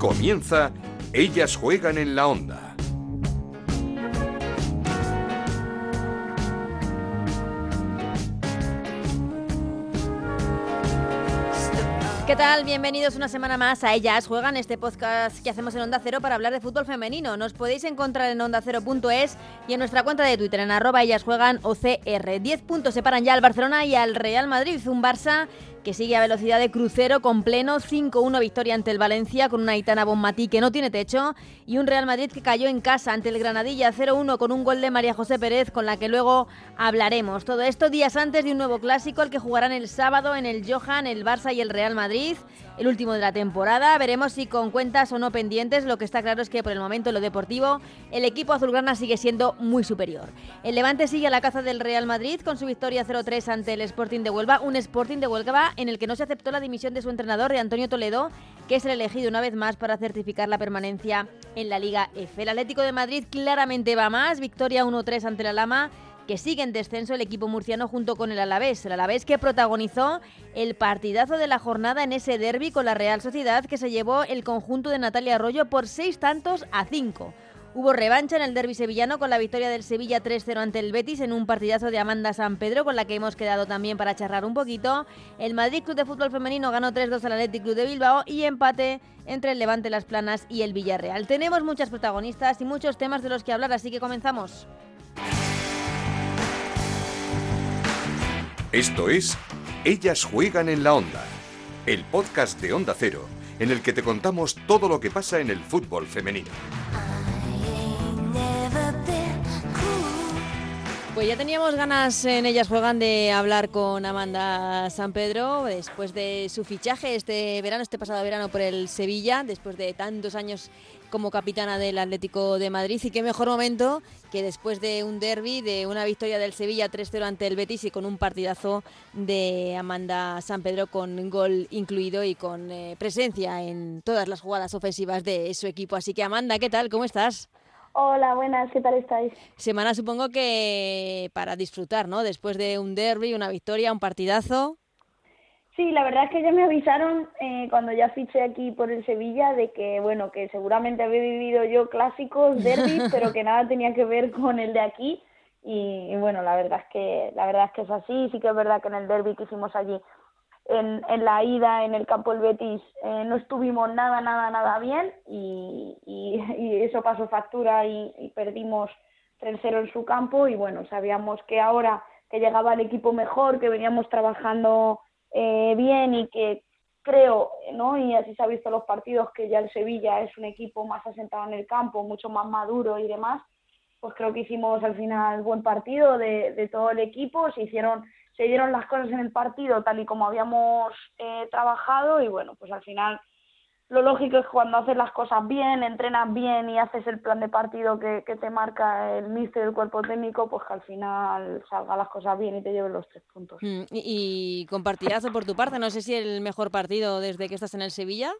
Comienza Ellas juegan en la onda. ¿Qué tal? Bienvenidos una semana más a Ellas Juegan, este podcast que hacemos en Onda Cero para hablar de fútbol femenino. Nos podéis encontrar en ondacero.es y en nuestra cuenta de Twitter en arroba Ellas Juegan OCR. Diez puntos separan ya al Barcelona y al Real Madrid. Un Barça que sigue a velocidad de crucero con pleno 5-1 victoria ante el Valencia con una Aitana Bonmatí que no tiene techo y un Real Madrid que cayó en casa ante el Granadilla 0-1 con un gol de María José Pérez con la que luego hablaremos. Todo esto días antes de un nuevo clásico el que jugarán el sábado en el Johan, el Barça y el Real Madrid el último de la temporada. Veremos si con cuentas o no pendientes. Lo que está claro es que por el momento en lo deportivo el equipo azulgrana sigue siendo muy superior. El Levante sigue a la caza del Real Madrid con su victoria 0-3 ante el Sporting de Huelva. Un Sporting de Huelva en el que no se aceptó la dimisión de su entrenador, de Antonio Toledo, que es el elegido una vez más para certificar la permanencia en la Liga F. El Atlético de Madrid claramente va más. Victoria 1-3 ante la Lama que sigue en descenso el equipo murciano junto con el Alavés. El Alavés que protagonizó el partidazo de la jornada en ese derby con la Real Sociedad que se llevó el conjunto de Natalia Arroyo por seis tantos a cinco. Hubo revancha en el derby sevillano con la victoria del Sevilla 3-0 ante el Betis en un partidazo de Amanda San Pedro con la que hemos quedado también para charlar un poquito. El Madrid Club de Fútbol Femenino ganó 3-2 al Athletic Club de Bilbao y empate entre el Levante Las Planas y el Villarreal. Tenemos muchas protagonistas y muchos temas de los que hablar, así que comenzamos. Esto es Ellas juegan en la onda, el podcast de Onda Cero, en el que te contamos todo lo que pasa en el fútbol femenino. Pues ya teníamos ganas en Ellas Juegan de hablar con Amanda San Pedro después de su fichaje este verano, este pasado verano por el Sevilla, después de tantos años como capitana del Atlético de Madrid y qué mejor momento que después de un derby, de una victoria del Sevilla 3-0 ante el Betis y con un partidazo de Amanda San Pedro con gol incluido y con eh, presencia en todas las jugadas ofensivas de su equipo. Así que Amanda, ¿qué tal? ¿Cómo estás? Hola, buenas, ¿qué tal estáis? Semana supongo que para disfrutar, ¿no? Después de un derby, una victoria, un partidazo. Sí, la verdad es que ya me avisaron eh, cuando ya fiché aquí por el Sevilla de que, bueno, que seguramente había vivido yo clásicos, derbis, pero que nada tenía que ver con el de aquí. Y, bueno, la verdad es que la verdad es que es así. Sí que es verdad que en el derby que hicimos allí, en, en la ida en el campo del Betis, eh, no estuvimos nada, nada, nada bien y, y, eso pasó factura y, perdimos 3-0 en su campo. Y bueno, sabíamos que ahora que llegaba el equipo mejor, que veníamos trabajando eh, bien y que creo, ¿no? y así se ha visto los partidos, que ya el Sevilla es un equipo más asentado en el campo, mucho más maduro y demás, pues creo que hicimos al final buen partido de, de todo el equipo, se hicieron se dieron las cosas en el partido tal y como habíamos eh, trabajado y bueno, pues al final lo lógico es cuando haces las cosas bien, entrenas bien y haces el plan de partido que, que te marca el míster del cuerpo técnico, pues que al final salgan las cosas bien y te lleven los tres puntos. Mm, y, y con partidazo por tu parte, no sé si el mejor partido desde que estás en el Sevilla.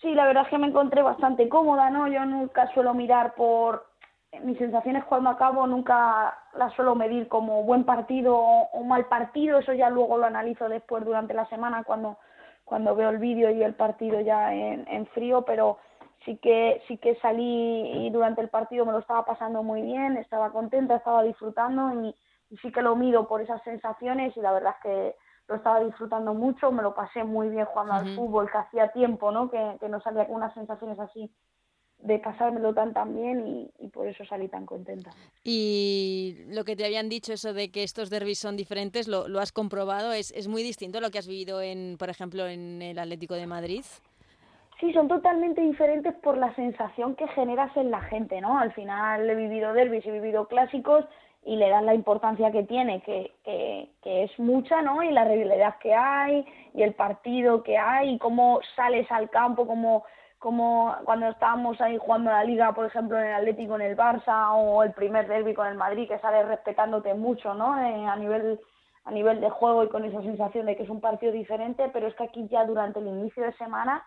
Sí, la verdad es que me encontré bastante cómoda, ¿no? Yo nunca suelo mirar por mis sensaciones cuando acabo, nunca las suelo medir como buen partido o mal partido, eso ya luego lo analizo después durante la semana cuando cuando veo el vídeo y el partido ya en, en frío, pero sí que sí que salí y durante el partido me lo estaba pasando muy bien, estaba contenta, estaba disfrutando y, y sí que lo mido por esas sensaciones y la verdad es que lo estaba disfrutando mucho, me lo pasé muy bien jugando al fútbol, que hacía tiempo, ¿no? Que, que no salía con unas sensaciones así de pasármelo tan tan bien y, y, por eso salí tan contenta. Y lo que te habían dicho, eso de que estos derbis son diferentes, lo, lo has comprobado, ¿Es, ¿Es, muy distinto a lo que has vivido, en, por ejemplo, en el Atlético de Madrid? Sí, son totalmente diferentes por la sensación que generas en la gente, ¿no? Al final he vivido derbis, he vivido clásicos y le das la importancia que tiene, que, que, que es mucha, ¿no? Y la rivalidad que hay, y el partido que hay, y cómo sales al campo, cómo como cuando estábamos ahí jugando la liga, por ejemplo, en el Atlético, en el Barça, o el primer derby con el Madrid, que sales respetándote mucho, ¿no? Eh, a nivel a nivel de juego y con esa sensación de que es un partido diferente, pero es que aquí ya durante el inicio de semana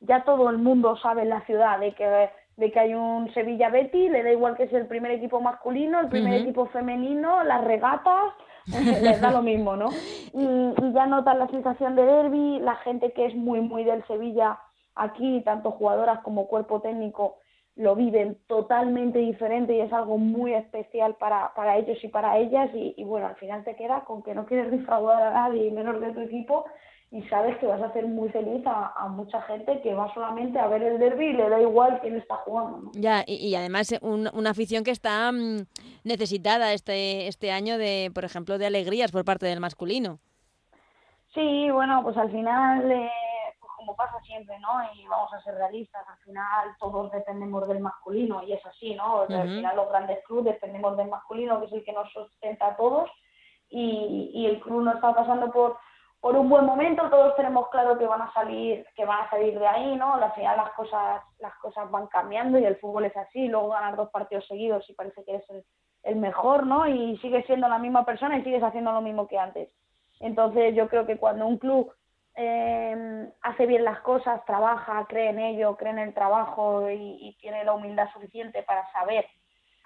ya todo el mundo sabe en la ciudad de que de que hay un Sevilla Betty, le da igual que es el primer equipo masculino, el primer uh -huh. equipo femenino, las regatas, les da lo mismo, ¿no? Y, y ya notan la sensación de derby, la gente que es muy muy del Sevilla aquí, tanto jugadoras como cuerpo técnico, lo viven totalmente diferente y es algo muy especial para, para ellos y para ellas y, bueno, al final te queda con que no quieres defraudar a nadie, menos de tu equipo y sabes que vas a hacer muy feliz a, mucha gente que va solamente a ver el derby y le da igual quién está jugando. Ya, y, además una afición que está mm, necesitada este, este año de, por ejemplo, de alegrías por parte del masculino. Sí, bueno, pues al final... Eh, como pasa siempre, ¿no? Y vamos a ser realistas, al final todos dependemos del masculino y es así, ¿no? Al final los grandes clubes dependemos del masculino, que es el que nos sustenta a todos y, y el club no está pasando por por un buen momento todos tenemos claro que van a salir que van a salir de ahí no al final las cosas las cosas van cambiando y el fútbol es así luego ganar dos partidos seguidos y parece que es el, el mejor no y sigues siendo la misma persona y sigues haciendo lo mismo que antes entonces yo creo que cuando un club eh, hace bien las cosas, trabaja, cree en ello, cree en el trabajo y, tiene la humildad suficiente para saber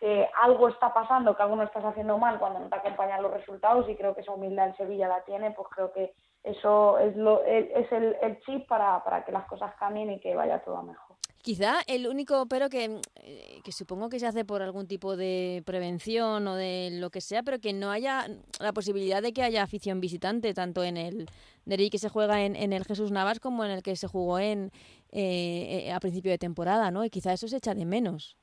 que algo está pasando, que algo no estás haciendo mal cuando no te acompañan los resultados y creo que esa humildad en Sevilla la tiene, pues creo que eso es, lo, es el, el chip para, para que las cosas cambien y que vaya todo mejor. Quizá el único pero que, eh, que supongo que se hace por algún tipo de prevención o de lo que sea, pero que no haya la posibilidad de que haya afición visitante, tanto en el derby que se juega en, en, el Jesús Navas como en el que se jugó en eh, eh, a principio de temporada, ¿no? Y quizá eso se echa de menos.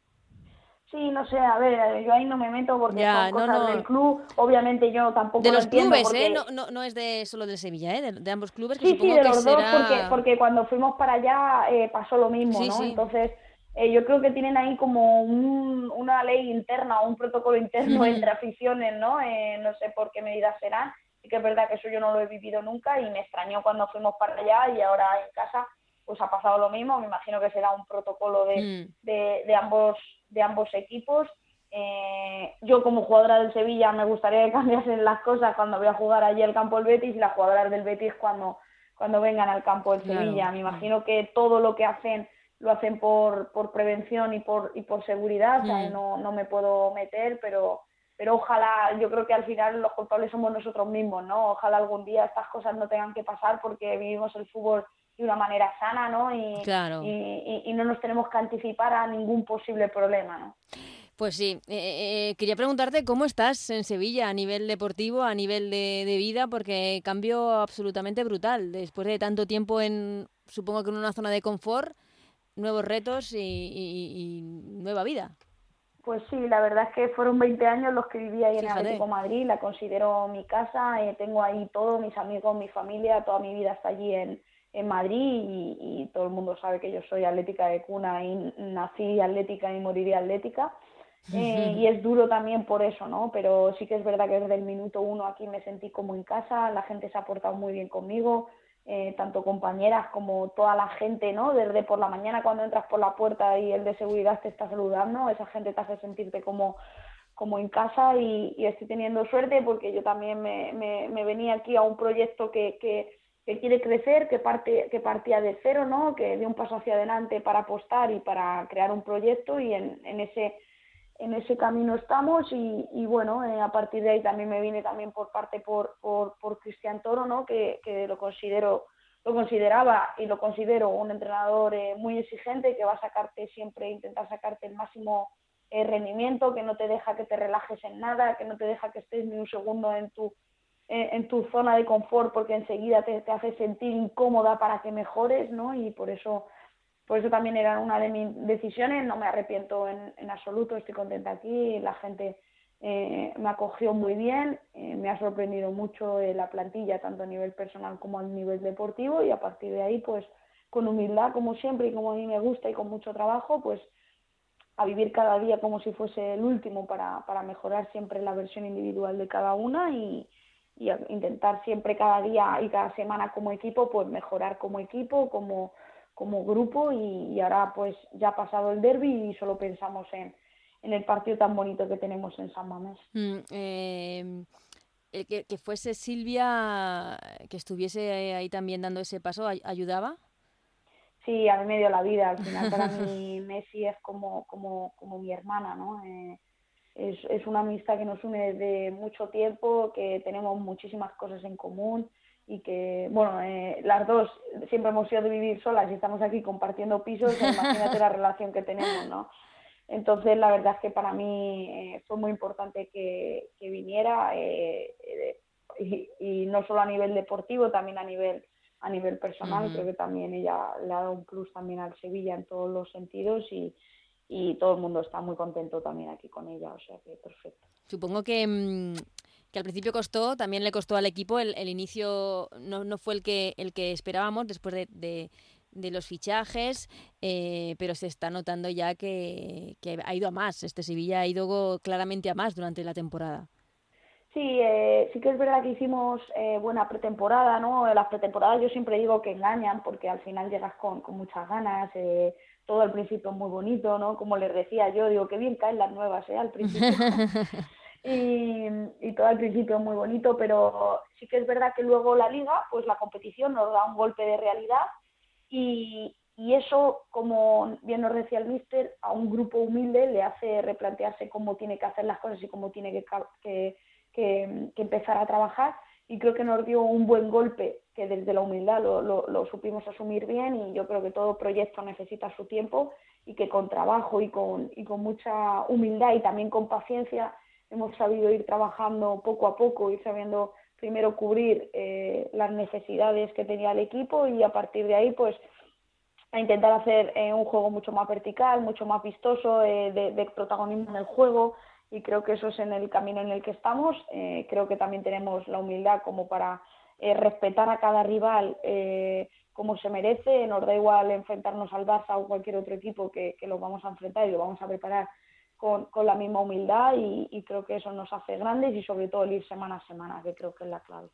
Sí, no sé, a ver, yo ahí no me meto porque son cosas del club. Obviamente yo tampoco De los clubes, ¿eh? No, no, no, es de solo del Sevilla, ¿eh? De, ambos clubes. Que sí, sí, de los dos, porque, porque cuando fuimos para allá eh, pasó lo mismo, ¿no? Entonces, eh, yo creo que tienen ahí como un, una ley interna o un protocolo interno entre aficiones, ¿no? Eh, no sé por qué medidas serán. Y que es verdad que eso yo no lo he vivido nunca y me extrañó cuando fuimos para allá y ahora en casa pues ha pasado lo mismo. Me imagino que será un protocolo de, mm. de, de ambos de ambos equipos. Eh, yo como jugadora del Sevilla me gustaría que cambiasen las cosas cuando voy a jugar allí al campo del Betis y las jugadoras del Betis cuando, cuando vengan al campo del Sevilla. Me imagino que todo lo que hacen lo hacen por, por prevención y por, y por seguridad, mm. no, no me puedo meter, pero, pero ojalá, yo creo que al final los culpables somos nosotros mismos, ¿no? Ojalá algún día estas cosas no tengan que pasar porque vivimos el fútbol de una manera sana, ¿no? Y, y, no nos tenemos que anticipar a ningún posible problema, ¿no? Pues sí, eh, eh, eh, quería preguntarte cómo estás en Sevilla a nivel deportivo, a nivel de, vida, porque cambio absolutamente brutal. Después de tanto tiempo en, supongo que en una zona de confort, nuevos retos y, nueva vida. Pues sí, la verdad es que fueron 20 años los que viví ahí en Atlético Madrid, la considero mi casa, tengo ahí todo, mis amigos, mi familia, toda mi vida está allí en, en Madrid y, todo el mundo sabe que yo soy atlética de cuna y nací atlética y moriré atlética. Eh, y es duro también por eso, ¿no? Pero sí que es verdad que desde el minuto uno aquí me sentí como en casa, la gente se ha portado muy bien conmigo, eh, tanto compañeras como toda la gente, ¿no? Desde por la mañana cuando entras por la puerta y el de seguridad te está saludando, esa gente te hace sentirte como, como en casa y, estoy teniendo suerte porque yo también me, me, me venía aquí a un proyecto que, que que quiere crecer, que, parte, que partía de cero, ¿no? que dio un paso hacia adelante para apostar y para crear un proyecto y en, en ese en ese camino estamos y, y bueno, eh, a partir de ahí también me vine también por parte por, por, por Cristian Toro, ¿no? que, que lo considero lo consideraba y lo considero un entrenador eh, muy exigente que va a sacarte siempre, intentar sacarte el máximo eh, rendimiento, que no te deja que te relajes en nada, que no te deja que estés ni un segundo en tu en tu zona de confort porque enseguida te, te, hace sentir incómoda para que mejores, ¿no? Y por eso, por eso también era una de mis decisiones, no me arrepiento en, en absoluto, estoy contenta aquí, la gente eh, me acogió muy bien, eh, me ha sorprendido mucho eh, la plantilla, tanto a nivel personal como a nivel deportivo, y a partir de ahí, pues con humildad, como siempre, y como a mí me gusta y con mucho trabajo, pues a vivir cada día como si fuese el último para, para mejorar siempre la versión individual de cada una y, y intentar siempre cada día y cada semana como equipo pues mejorar como equipo como como grupo y, ahora pues ya ha pasado el derby y solo pensamos en, en el partido tan bonito que tenemos en San Mamés. Mm, eh, que, que, fuese Silvia, que estuviese ahí también dando ese paso, ¿ayudaba? Sí, a mí me dio la vida. Al final para mí Messi es como, como, como mi hermana, ¿no? Eh, es, es una amistad que nos une desde mucho tiempo, que tenemos muchísimas cosas en común, y que, bueno, eh, las dos siempre hemos sido de vivir solas y estamos aquí compartiendo pisos, imagínate la relación que tenemos, ¿no? Entonces, la verdad es que para mí eh, fue muy importante que, viniera eh, y, no solo a nivel deportivo, también a nivel a nivel personal. Creo que también ella le ha dado un plus también al Sevilla en todos los sentidos y, y todo el mundo está muy contento también aquí con ella, o sea que perfecto. Supongo que, mm, que al principio costó, también le costó al equipo, el, el inicio no, no, fue el que, el que esperábamos después de, de, los fichajes, eh, pero se está notando ya que, que, ha ido a más, este Sevilla ha ido claramente a más durante la temporada. Sí, eh, sí que es verdad que hicimos eh, buena pretemporada, ¿no? Las pretemporadas yo siempre digo que engañan porque al final llegas con, con muchas ganas, eh, todo al principio muy bonito, ¿no? Como les decía yo, digo, que bien caen las nuevas, ¿eh? Al principio. y, y todo al principio muy bonito, pero sí que es verdad que luego la liga, pues la competición nos da un golpe de realidad y, y eso, como bien nos decía el míster, a un grupo humilde le hace replantearse cómo tiene que hacer las cosas y cómo tiene que, que, que, que empezar a trabajar y creo que nos dio un buen golpe que desde la humildad lo, lo, supimos asumir bien y yo creo que todo proyecto necesita su tiempo y que con trabajo y con, y con mucha humildad y también con paciencia hemos sabido ir trabajando poco a poco, y sabiendo primero cubrir eh, las necesidades que tenía el equipo y a partir de ahí pues a intentar hacer eh, un juego mucho más vertical, mucho más vistoso, eh, de, protagonismo en el juego, y creo que eso es en el camino en el que estamos. Eh, creo que también tenemos la humildad como para eh, respetar a cada rival eh, como se merece. Nos da igual enfrentarnos al Barça o cualquier otro equipo que, que lo vamos a enfrentar y lo vamos a preparar con, con la misma humildad y, y creo que eso nos hace grandes y sobre todo el ir semana a semana, que creo que es la clave.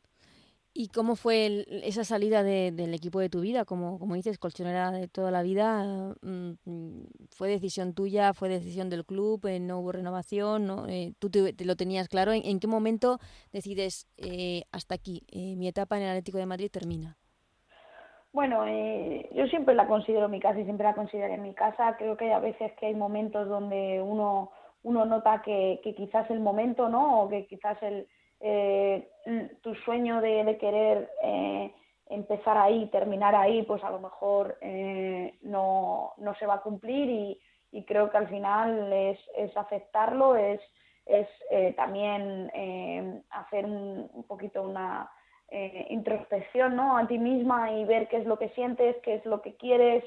¿Y cómo fue esa salida del equipo de tu vida? Como, como dices, colchonera de toda la vida, mm, ¿fue decisión tuya, fue decisión del club, eh, no hubo renovación? ¿no? Eh, ¿Tú te, lo tenías claro? ¿En, qué momento decides, eh, hasta aquí, mi etapa en el Atlético de Madrid termina? Bueno, yo siempre la considero mi casa y siempre la consideré mi casa. Creo que hay a veces que hay momentos donde uno, uno nota que, que quizás el momento, ¿no? O que quizás el eh, tu sueño de, querer eh, empezar ahí, terminar ahí, pues a lo mejor eh, no, no, se va a cumplir y, creo que al final es, es aceptarlo, es, es eh, también eh, hacer un, un, poquito una introspección ¿no? a ti misma y ver qué es lo que sientes, qué es lo que quieres,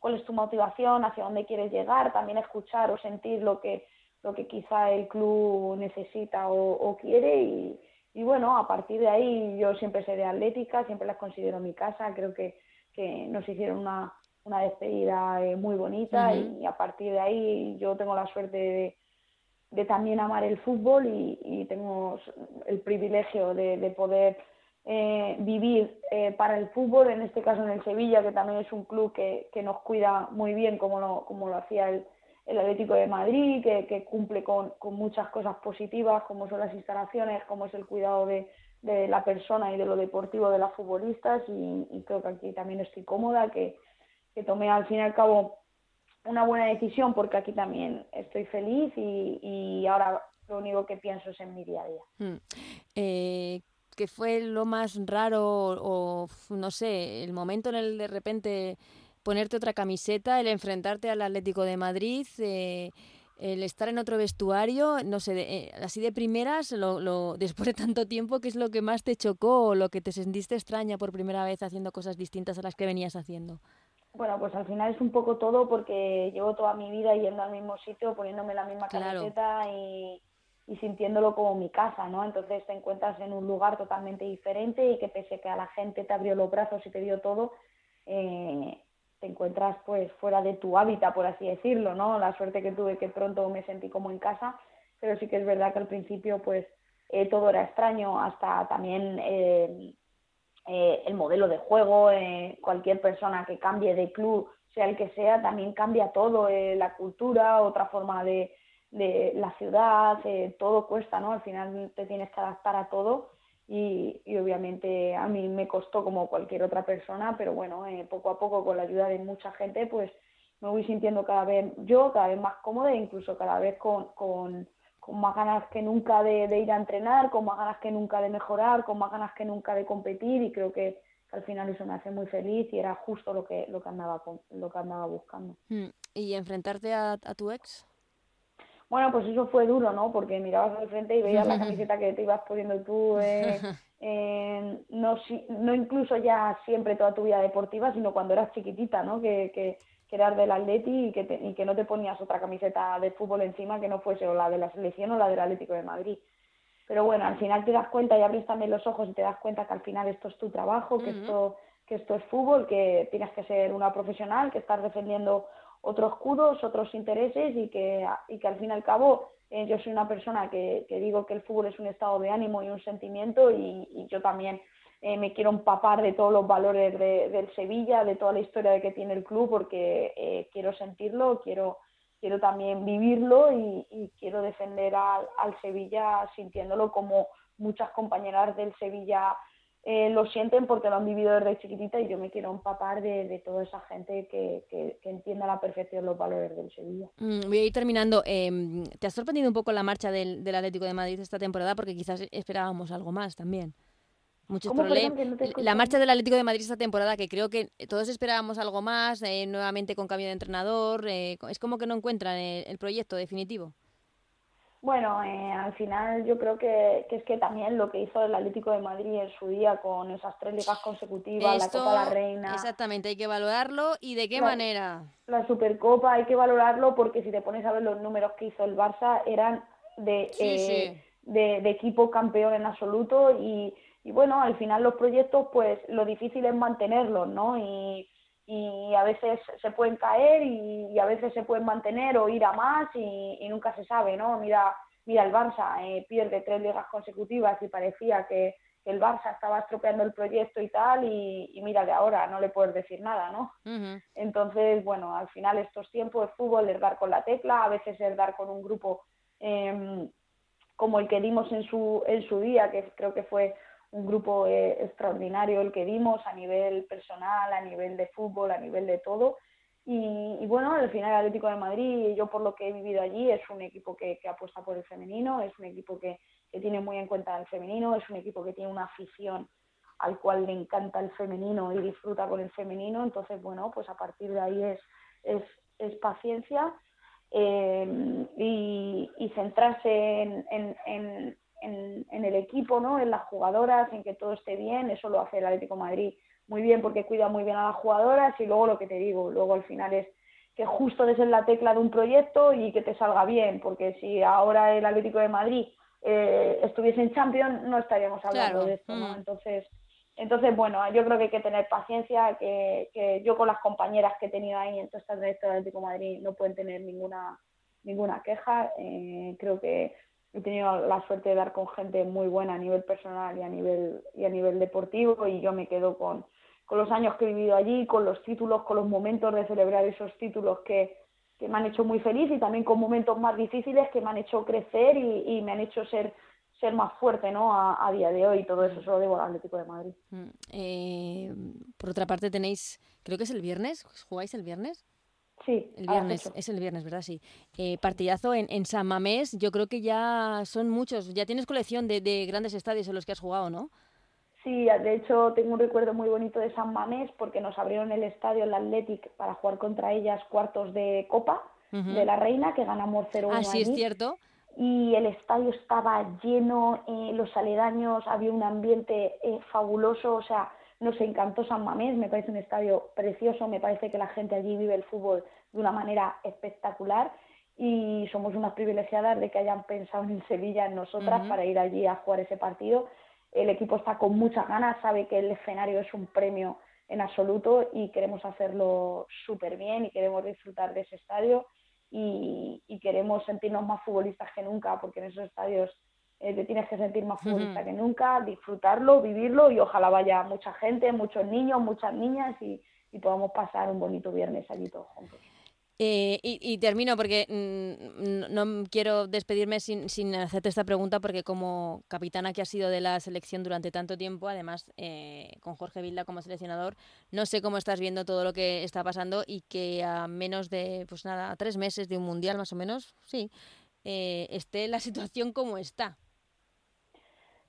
cuál es tu motivación, hacia dónde quieres llegar, también escuchar o sentir lo que lo que quizá el club necesita o, quiere y, y, bueno, a partir de ahí yo siempre seré atlética, siempre las considero mi casa, creo que, que nos hicieron una, una despedida eh, muy bonita uh -huh. y, a partir de ahí yo tengo la suerte de, de también amar el fútbol y, y tengo el privilegio de, de poder eh, vivir eh, para el fútbol, en este caso en el Sevilla, que también es un club que, que nos cuida muy bien como lo, como lo hacía el, el Atlético de Madrid, que, que cumple con, con, muchas cosas positivas, como son las instalaciones, como es el cuidado de, de la persona y de lo deportivo de las futbolistas, y, creo que aquí también estoy cómoda, que, que, tomé al fin y al cabo una buena decisión, porque aquí también estoy feliz y, y ahora lo único que pienso es en mi día a día. Hmm. Eh, ¿Qué fue lo más raro o, no sé, el momento en el de repente ponerte otra camiseta, el enfrentarte al Atlético de Madrid, eh, el estar en otro vestuario, no sé, eh, así de primeras, lo, lo, después de tanto tiempo, ¿qué es lo que más te chocó o lo que te sentiste extraña por primera vez haciendo cosas distintas a las que venías haciendo? Bueno, pues al final es un poco todo porque llevo toda mi vida yendo al mismo sitio, poniéndome la misma Claro. camiseta y, y sintiéndolo como mi casa, ¿no? Entonces te encuentras en un lugar totalmente diferente y que pese que a la gente te abrió los brazos y te dio todo, eh, te encuentras pues fuera de tu hábitat, por así decirlo, ¿no? La suerte que tuve que pronto me sentí como en casa, pero sí que es verdad que al principio pues eh, todo era extraño, hasta también eh, eh, el modelo de juego, eh, cualquier persona que cambie de club, sea el que sea, también cambia todo, eh, la cultura, otra forma de, de la ciudad, todo cuesta, ¿no? Al final te tienes que adaptar a todo y, y, obviamente a mí me costó como cualquier otra persona, pero bueno, eh, poco a poco con la ayuda de mucha gente, pues me voy sintiendo cada vez yo, cada vez más cómoda incluso cada vez con, con, con más ganas que nunca de, de, ir a entrenar, con más ganas que nunca de mejorar, con más ganas que nunca de competir y creo que, al final eso me hace muy feliz y era justo lo que lo que andaba lo que andaba buscando. Hmm. ¿Y enfrentarte a, a tu ex? Bueno, pues eso fue duro, ¿no? Porque mirabas al frente y veías la camiseta que te ibas poniendo tú, eh, eh, no, no incluso ya siempre toda tu vida deportiva, sino cuando eras chiquitita, ¿no? Que, que, que eras del Atleti y que, y que no te ponías otra camiseta de fútbol encima que no fuese o la de la selección o la del Atlético de Madrid. Pero bueno, al final te das cuenta y abres también los ojos y te das cuenta que al final esto es tu trabajo, que esto que esto es fútbol, que tienes que ser una profesional, que estás defendiendo otros escudos, otros intereses y que, y que al fin y al cabo eh, yo soy una persona que, que, digo que el fútbol es un estado de ánimo y un sentimiento y, yo también eh, me quiero empapar de todos los valores de, del Sevilla, de toda la historia que tiene el club porque eh, quiero sentirlo, quiero, quiero también vivirlo y, y quiero defender al, al Sevilla sintiéndolo como muchas compañeras del Sevilla eh, lo sienten porque lo han vivido desde chiquitita y yo me quiero empapar de, de toda esa gente que, que, entienda a la perfección los valores del Sevilla. Mm, voy a ir terminando. Em, ¿Te ha sorprendido un poco la marcha del, del, Atlético de Madrid esta temporada? Porque quizás esperábamos algo más también. Muchos problemas. la marcha del Atlético de Madrid esta temporada, que creo que todos esperábamos algo más, eh, nuevamente con cambio de entrenador. Eh, es como que no encuentran el proyecto definitivo. Bueno, eh, al final yo creo que, que, es que también lo que hizo el Atlético de Madrid en su día con esas tres ligas consecutivas, la Copa de la Reina. Exactamente, hay que valorarlo y de qué manera. La Supercopa hay que valorarlo porque si te pones a ver los números que hizo el Barça eran de, eh, de, de, equipo campeón en absoluto y, y bueno, al final los proyectos pues lo difícil es mantenerlos, ¿no? Y y a veces se pueden caer y, a veces se pueden mantener o ir a más y, nunca se sabe, ¿no? Mira, mira el Barça, eh, pierde tres ligas consecutivas y parecía que, el Barça estaba estropeando el proyecto y tal y, mira de ahora, no le puedes decir nada, ¿no? Entonces, bueno, al final estos tiempos de fútbol es dar con la tecla, a veces es dar con un grupo eh, como el que dimos en su, en su día, que creo que fue un grupo eh, extraordinario el que dimos a nivel personal, a nivel de fútbol, a nivel de todo. Y, bueno, al final el Atlético de Madrid, yo por lo que he vivido allí, es un equipo que, que apuesta por el femenino, es un equipo que, que, tiene muy en cuenta el femenino, es un equipo que tiene una afición al cual le encanta el femenino y disfruta con el femenino. Entonces, bueno, pues a partir de ahí es, es, es paciencia eh, y, centrarse en, en, en, el equipo, ¿no? en las jugadoras, en que todo esté bien, eso lo hace el Atlético Madrid muy bien porque cuida muy bien a las jugadoras y luego lo que te digo, luego al final es que justo des en la tecla de un proyecto y que te salga bien, porque si ahora el Atlético de Madrid eh, estuviese en Champions no estaríamos hablando de esto, ¿no? Mm. Entonces, entonces, bueno, yo creo que hay que tener paciencia, que, que yo con las compañeras que he tenido ahí en toda esta trayectoria del Atlético de Madrid no pueden tener ninguna ninguna queja. Eh, creo que he tenido la suerte de dar con gente muy buena a nivel personal y a nivel, y a nivel deportivo y yo me quedo con, con los años que he vivido allí, con los títulos, con los momentos de celebrar esos títulos que, que me han hecho muy feliz y también con momentos más difíciles que me han hecho crecer y, y me han hecho ser ser más fuerte ¿no? A, día de hoy. Todo eso se lo debo al Atlético de Madrid. Mm, eh, por otra parte tenéis, creo que es el viernes, ¿jugáis el viernes? Sí, el viernes, es el viernes, ¿verdad? Sí. Eh, partidazo en, en, San Mamés, yo creo que ya son muchos, ya tienes colección de, de, grandes estadios en los que has jugado, ¿no? Sí, de hecho tengo un recuerdo muy bonito de San Mamés porque nos abrieron el estadio, el Athletic, para jugar contra ellas cuartos de Copa de la Reina, que ganamos 0-1 Ah, sí, es cierto. Y el estadio estaba lleno, eh, los aledaños, había un ambiente eh, fabuloso, o sea, nos encantó San Mamés, me parece un estadio precioso, me parece que la gente allí vive el fútbol de una manera espectacular y somos unas privilegiadas de que hayan pensado en Sevilla, en nosotras, para ir allí a jugar ese partido. El equipo está con muchas ganas, sabe que el escenario es un premio en absoluto y queremos hacerlo súper bien y queremos disfrutar de ese estadio y, y, queremos sentirnos más futbolistas que nunca porque en esos estadios eh, te tienes que sentir más futbolista que nunca, disfrutarlo, vivirlo y ojalá vaya mucha gente, muchos niños, muchas niñas y, y podamos pasar un bonito viernes allí todos juntos. Eh, y, y, termino porque mm, no quiero despedirme sin, sin, hacerte esta pregunta porque como capitana que ha sido de la selección durante tanto tiempo, además eh, con Jorge Vilda como seleccionador, no sé cómo estás viendo todo lo que está pasando y que a menos de, pues nada, a tres meses de un mundial más o menos, sí, eh, esté la situación como está.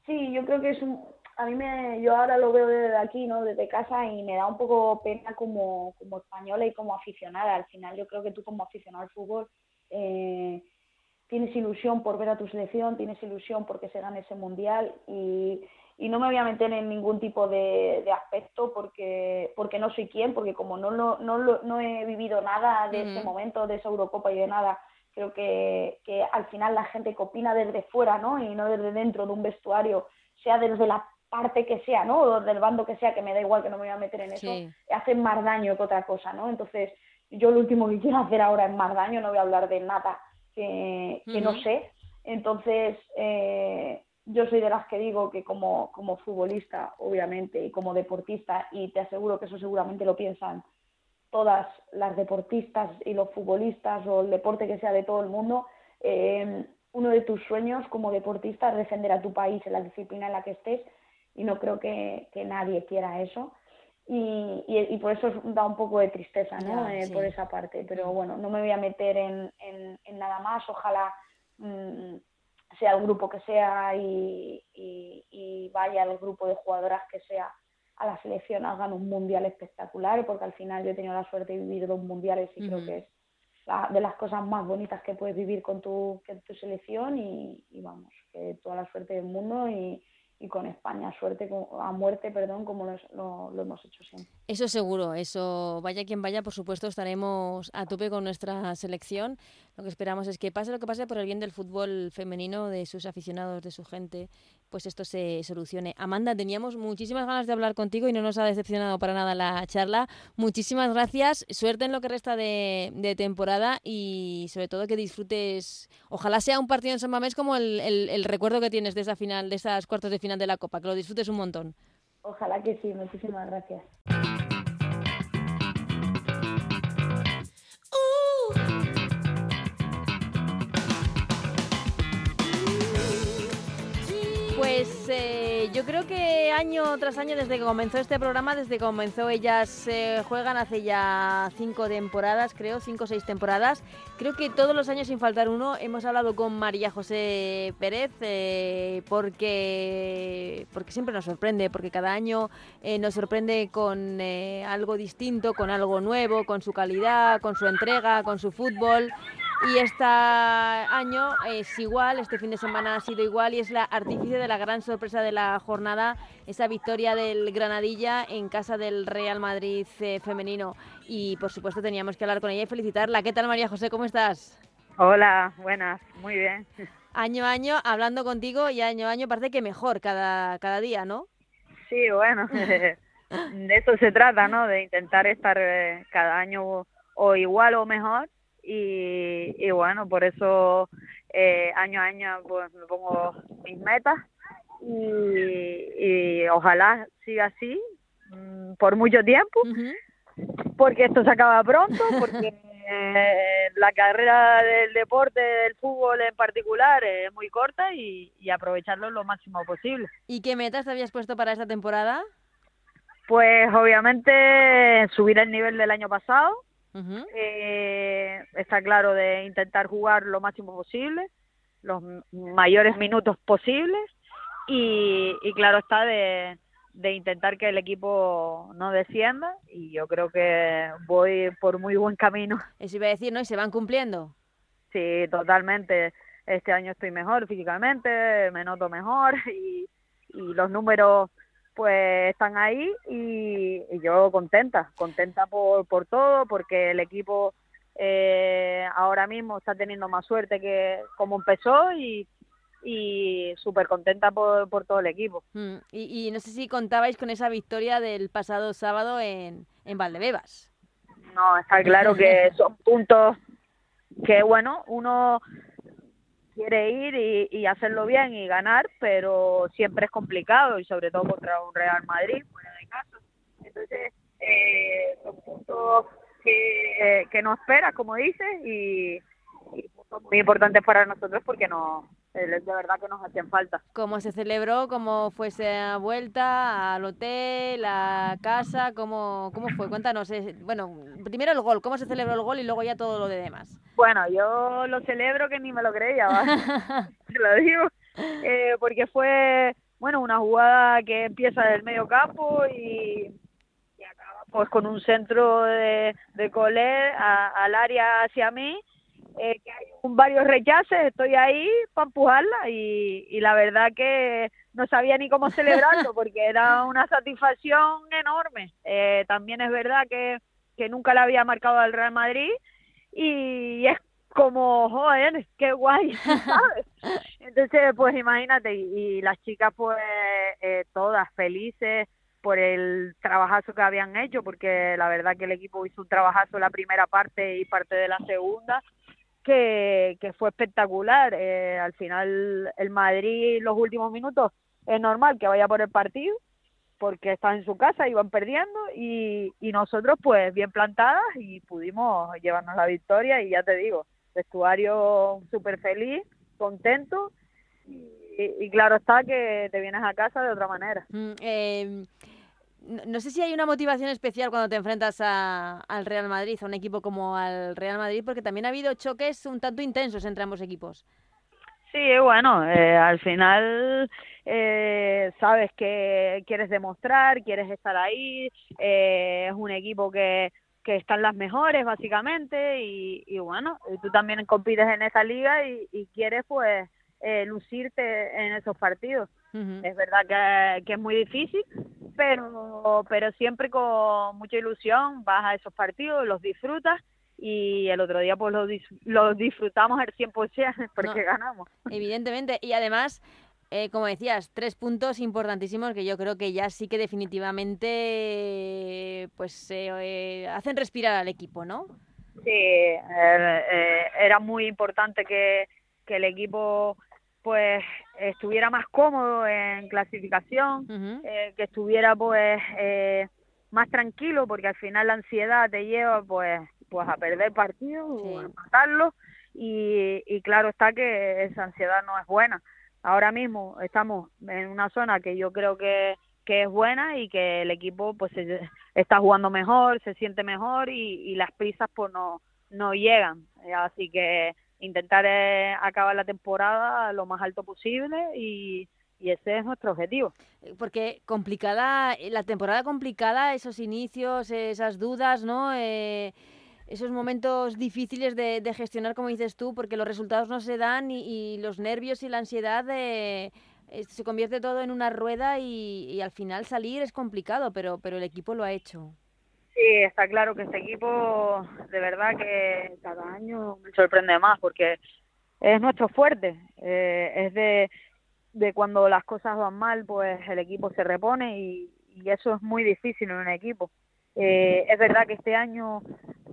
Sí, yo creo que es un, a mí me, yo ahora lo veo desde aquí, ¿no? Desde casa y me da un poco pena como, como española y como aficionada. Al final yo creo que tú como aficionado al fútbol eh, tienes ilusión por ver a tu selección, tienes ilusión porque se gane ese mundial y, y no me voy a meter en ningún tipo de, de aspecto porque porque no soy quien, porque como no, no, no, no he vivido nada de ese momento, de esa Eurocopa y de nada, creo que, que al final la gente que opina desde fuera, ¿no? Y no desde dentro de un vestuario, sea desde la parte que sea, ¿no? O del bando que sea, que me da igual que no me voy a meter en eso, hace más daño que otra cosa, ¿no? Entonces, yo lo último que quiero hacer ahora es más daño, no voy a hablar de nada que, que no sé. Entonces, eh, yo soy de las que digo que como, como futbolista, obviamente, y como deportista, y te aseguro que eso seguramente lo piensan todas las deportistas y los futbolistas o el deporte que sea de todo el mundo, eh, uno de tus sueños como deportista es defender a tu país en la disciplina en la que estés y no creo que, nadie quiera eso. Y, y, por eso da un poco de tristeza ¿no? Eh, por esa parte. Pero bueno, no me voy a meter en, en, nada más. Ojalá mm, sea el grupo que sea y, y, vaya el grupo de jugadoras que sea a la selección hagan un mundial espectacular, porque al final yo he tenido la suerte de vivir dos mundiales y creo que es de las cosas más bonitas que puedes vivir con tu, con tu selección y, y, vamos, que toda la suerte del mundo y, y con España suerte a muerte, perdón, como lo, lo, hemos hecho siempre. Eso seguro, eso vaya quien vaya, por supuesto estaremos a tope con nuestra selección. Lo que esperamos es que pase lo que pase por el bien del fútbol femenino, de sus aficionados, de su gente, pues esto se solucione. Amanda, teníamos muchísimas ganas de hablar contigo y no nos ha decepcionado para nada la charla. Muchísimas gracias, suerte en lo que resta de, temporada y sobre todo que disfrutes, ojalá sea un partido en San Mamés como el, el, el recuerdo que tienes de esa final, de esas cuartos de final de la Copa, que lo disfrutes un montón. Ojalá que sí, muchísimas gracias. Pues eh, yo creo que año tras año, desde que comenzó este programa, desde que comenzó ellas eh, juegan hace ya cinco temporadas, creo, cinco o seis temporadas. Creo que todos los años, sin faltar uno, hemos hablado con María José Pérez eh, porque, porque siempre nos sorprende, porque cada año nos sorprende con algo distinto, con algo nuevo, con su calidad, con su entrega, con su fútbol. Y este año es igual, este fin de semana ha sido igual y es la artífice de la gran sorpresa de la jornada, esa victoria del Granadilla en casa del Real Madrid eh, femenino. Y por supuesto teníamos que hablar con ella y felicitarla. ¿Qué tal María José? ¿Cómo estás? Hola, buenas, muy bien. Año a año hablando contigo y año a año parece que mejor cada, cada día, ¿no? Sí, bueno, de eso se trata, ¿no? De intentar estar eh, cada año o igual o mejor y, bueno, por eso eh, año a año pues me pongo mis metas y, ojalá siga así mm, por mucho tiempo, porque esto se acaba pronto, porque eh, la carrera del deporte, del fútbol en particular, es muy corta y, y aprovecharlo lo máximo posible. ¿Y qué metas te habías puesto para esta temporada? Pues obviamente subir el nivel del año pasado, eh, está claro de intentar jugar lo máximo posible, los mayores minutos posibles y, claro está de, intentar que el equipo no descienda y yo creo que voy por muy buen camino. Eso iba a decir, ¿no? ¿Y se van cumpliendo? Sí, totalmente. Este año estoy mejor físicamente, me noto mejor y, y los números pues están ahí y, yo contenta, contenta por, por todo, porque el equipo eh, ahora mismo está teniendo más suerte que como empezó y, y súper contenta por, por todo el equipo. Mm, y, y, no sé si contabais con esa victoria del pasado sábado en, en Valdebebas. No, está claro que son puntos que, bueno, uno quiere ir y, hacerlo bien y ganar, pero siempre es complicado y sobre todo contra un Real Madrid fuera de casa. Entonces, eh, son puntos que, que nos espera, como dices, y, muy importantes para nosotros porque nos, de verdad que nos hacían falta. ¿Cómo se celebró? ¿Cómo fue esa vuelta al hotel, a casa? ¿Cómo, cómo fue? Cuéntanos. Bueno, primero el gol, ¿cómo se celebró el gol y luego ya todo lo de demás? Bueno, yo lo celebro que ni me lo creía, ¿va? te lo digo, eh, porque fue, bueno, una jugada que empieza del medio campo y, acaba pues con un centro de, de Coler al área hacia mí eh, que hay varios rechaces, estoy ahí para empujarla y, y la verdad que no sabía ni cómo celebrarlo porque era una satisfacción enorme. Eh, también es verdad que, que nunca la había marcado al Real Madrid y es como, joder, qué guay, ¿sabes? Entonces, pues imagínate, y, las chicas pues eh, todas felices por el trabajazo que habían hecho, porque la verdad que el equipo hizo un trabajazo la primera parte y parte de la segunda, que, que fue espectacular. Eh, al final el Madrid los últimos minutos es normal que vaya por el partido porque están en su casa, iban perdiendo y, y nosotros pues bien plantadas y pudimos llevarnos la victoria y ya te digo, vestuario súper feliz, contento y, claro está que te vienes a casa de otra manera. Mm, eh no sé si hay una motivación especial cuando te enfrentas al Real Madrid, a un equipo como al Real Madrid, porque también ha habido choques un tanto intensos entre ambos equipos. Sí, bueno, eh, al final eh, sabes que quieres demostrar, quieres estar ahí, eh, es un equipo que, que están las mejores básicamente y, y bueno, tú también compites en esa liga y, y quieres pues lucirte en esos partidos. Es verdad que, que, es muy difícil, pero, pero siempre con mucha ilusión vas a esos partidos, los disfrutas y el otro día pues los, los disfrutamos al 100% porque ganamos. Evidentemente, y además, eh, como decías, tres puntos importantísimos que yo creo que ya sí que definitivamente pues eh, hacen respirar al equipo, ¿no? Sí, eh, era muy importante que, que el equipo pues estuviera más cómodo en clasificación, eh, que estuviera pues eh, más tranquilo, porque al final la ansiedad te lleva pues pues a perder partido o a matarlo y, y claro está que esa ansiedad no es buena. Ahora mismo estamos en una zona que yo creo que, que es buena y que el equipo pues está jugando mejor, se siente mejor y, y las prisas pues no, no llegan. Así que intentar eh, acabar la temporada lo más alto posible y, ese es nuestro objetivo. Eh, porque complicada, eh, la temporada complicada, esos inicios, esas dudas, ¿no? esos momentos difíciles de, gestionar, como dices tú, porque los resultados no se dan y, los nervios y la ansiedad se convierte todo en una rueda y, y, al final salir es complicado, pero, pero el equipo lo ha hecho. Sí, está claro que este equipo de verdad que cada año me sorprende más porque es nuestro fuerte, eh, es de, de cuando las cosas van mal, pues el equipo se repone y, eso es muy difícil en un equipo. Eh, es verdad que este año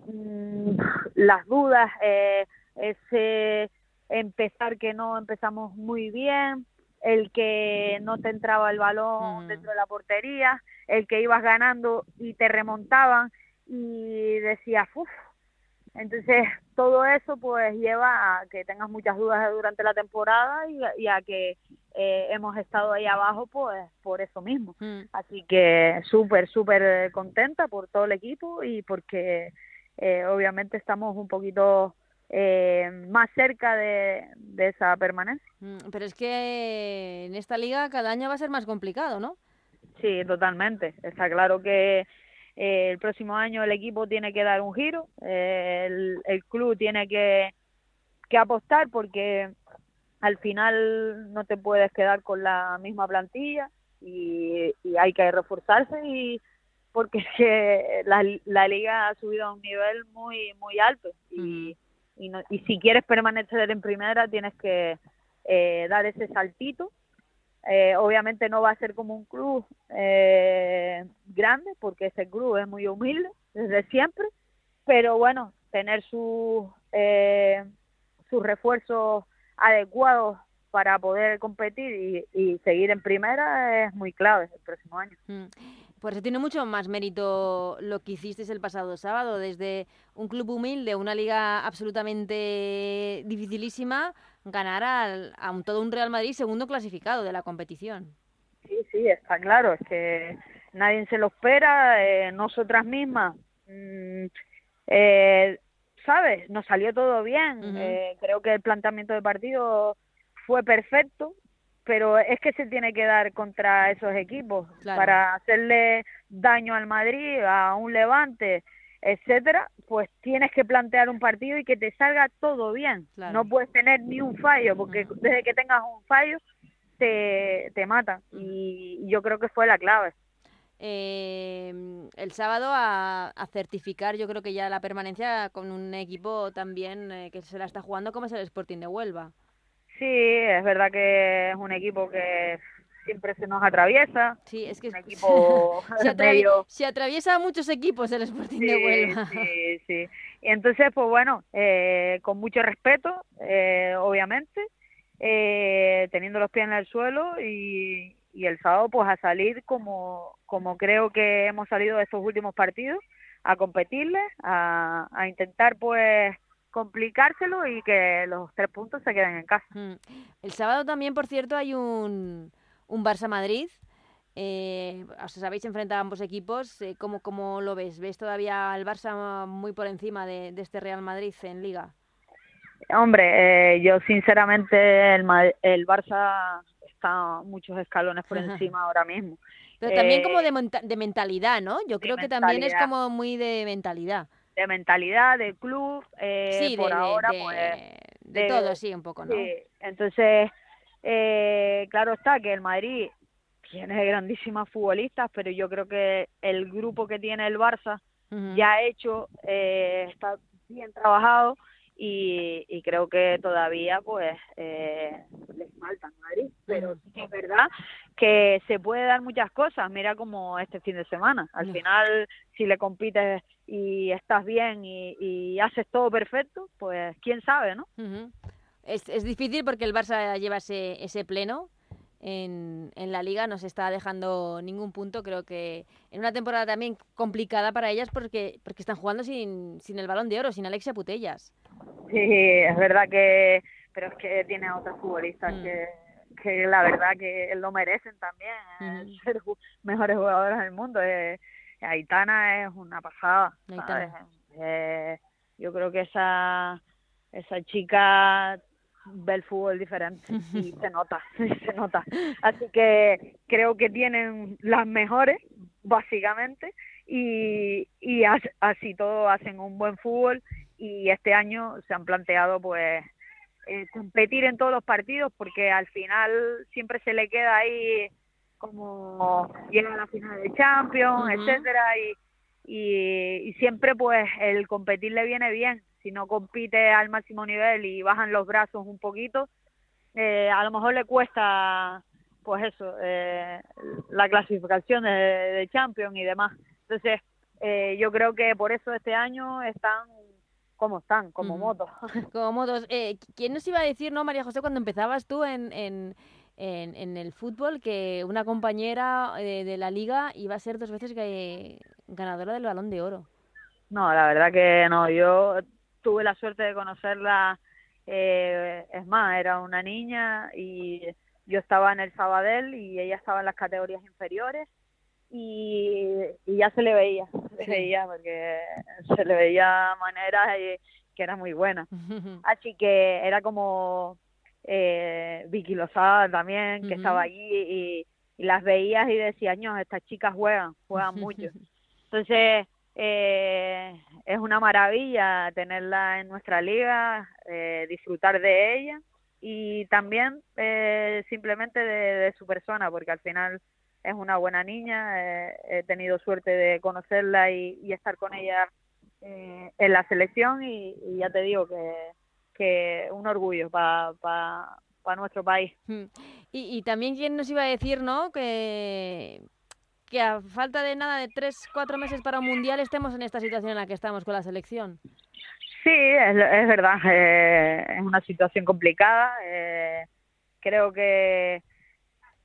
mm, las dudas, eh, ese empezar que no empezamos muy bien, el que no te entraba el balón dentro de la portería, el que ibas ganando y te remontaban y decías, uff. Entonces, todo eso pues lleva a que tengas muchas dudas durante la temporada y, a que eh, hemos estado ahí abajo pues por eso mismo. Mm. Así que súper, súper contenta por todo el equipo y porque eh, obviamente estamos un poquito eh, más cerca de, de esa permanencia. Mm, pero es que en esta liga cada año va a ser más complicado, ¿no? Sí, totalmente. Está claro que eh, el próximo año el equipo tiene que dar un giro, eh, el, el, club tiene que, que apostar porque al final no te puedes quedar con la misma plantilla y, y hay que reforzarse y porque es que la, la liga ha subido a un nivel muy muy alto y y, no, y si quieres permanecer en primera tienes que eh, dar ese saltito. Eh, obviamente no va a ser como un club eh, grande porque ese club es muy humilde desde siempre, pero bueno, tener sus eh, sus refuerzos adecuados para poder competir y, y, seguir en primera es muy clave el próximo año. Pues tiene mucho más mérito lo que hicisteis el pasado sábado, desde un club humilde, una liga absolutamente dificilísima, ganar al, a un, todo un Real Madrid segundo clasificado de la competición. Sí, sí, está claro, es que nadie se lo espera, eh, nosotras mismas, mm, eh, ¿sabes? Nos salió todo bien, eh, creo que el planteamiento de partido fue perfecto, pero es que se tiene que dar contra esos equipos para hacerle daño al Madrid, a un Levante, etcétera, pues tienes que plantear un partido y que te salga todo bien. No puedes tener ni un fallo, porque desde que tengas un fallo te, te matan. Y yo creo que fue la clave. Eh, el sábado a, certificar, yo creo que ya la permanencia con un equipo también eh, que se la está jugando como es el Sporting de Huelva. Sí, es verdad que es un equipo que siempre se nos atraviesa. Sí, es que un equipo se, atraviesa a muchos equipos el Sporting de Huelva. Sí, sí. Y entonces, pues bueno, eh, con mucho respeto, eh, obviamente, eh, teniendo los pies en el suelo y, y el sábado pues a salir como, como creo que hemos salido de estos últimos partidos, a competirle, a, a intentar pues complicárselo y que los tres puntos se queden en casa. Mm. El sábado también, por cierto, hay un, un Barça-Madrid. Eh, os habéis enfrentado a ambos equipos. Eh, ¿cómo, ¿Cómo lo ves? ¿Ves todavía al Barça muy por encima de, de este Real Madrid en Liga? Hombre, eh, yo sinceramente el, el Barça está muchos escalones por encima ahora mismo. Pero también como de, de, mentalidad, ¿no? Yo creo que también es como muy de mentalidad de mentalidad, de club, eh, sí, por de, ahora, de, pues. De, todo, sí, un poco, ¿no? Sí. Entonces, eh, claro está que el Madrid tiene grandísimas futbolistas, pero yo creo que el grupo que tiene el Barça ya ha hecho, eh, está bien trabajado y, y creo que todavía pues eh, les falta Madrid, pero es verdad que se puede dar muchas cosas, mira como este fin de semana, al final si le compites y estás bien y, haces todo perfecto, pues quién sabe, ¿no? es, es difícil porque el Barça lleva ese, ese pleno, en, en, la liga no se está dejando ningún punto. Creo que en una temporada también complicada para ellas porque, porque están jugando sin, sin el balón de oro, sin Alexia Putellas. Sí, es verdad que, pero es que tiene otras futbolistas mm. que, que la verdad que lo merecen también, eh, ser mejores jugadoras del mundo. Eh, Aitana es una pasada. Eh, yo creo que esa esa chica ve el fútbol diferente y se nota, se nota. Así que creo que tienen las mejores, básicamente, y, y así todo hacen un buen fútbol y este año se han planteado pues eh, competir en todos los partidos porque al final siempre se le queda ahí como llega a la final de Champions, etcétera y, y, y siempre pues el competir le viene bien si no compite al máximo nivel y bajan los brazos un poquito, eh, a lo mejor le cuesta, pues eso, eh, la clasificación de, de Champions y demás. Entonces, eh, yo creo que por eso este año están como están, como motos. Como motos. Eh, ¿Quién nos iba a decir, no, María José, cuando empezabas tú en, en, en, el fútbol, que una compañera de, de, la liga iba a ser dos veces ganadora del balón de oro? No, la verdad que no. Yo tuve la suerte de conocerla, eh, es más, era una niña y yo estaba en el Sabadell y ella estaba en las categorías inferiores y, ya se le veía, se le veía porque se le veía manera que era muy buena. Así que era como eh, Vicky Lozada también, que estaba allí y, y, las veías y decías, no, estas chicas juegan, juegan mucho. Entonces, eh, es una maravilla tenerla en nuestra liga, eh, disfrutar de ella y también eh, simplemente de, su persona, porque al final es una buena niña, eh, he tenido suerte de conocerla y, estar con ella en la selección y, ya te digo que, que un orgullo para pa, nuestro país. Mm. Y, y también quién nos iba a decir, ¿no? Que que a falta de nada de tres, cuatro meses para un mundial estemos en esta situación en la que estamos con la selección. Sí, es, es verdad, eh, es una situación complicada. Eh, creo que,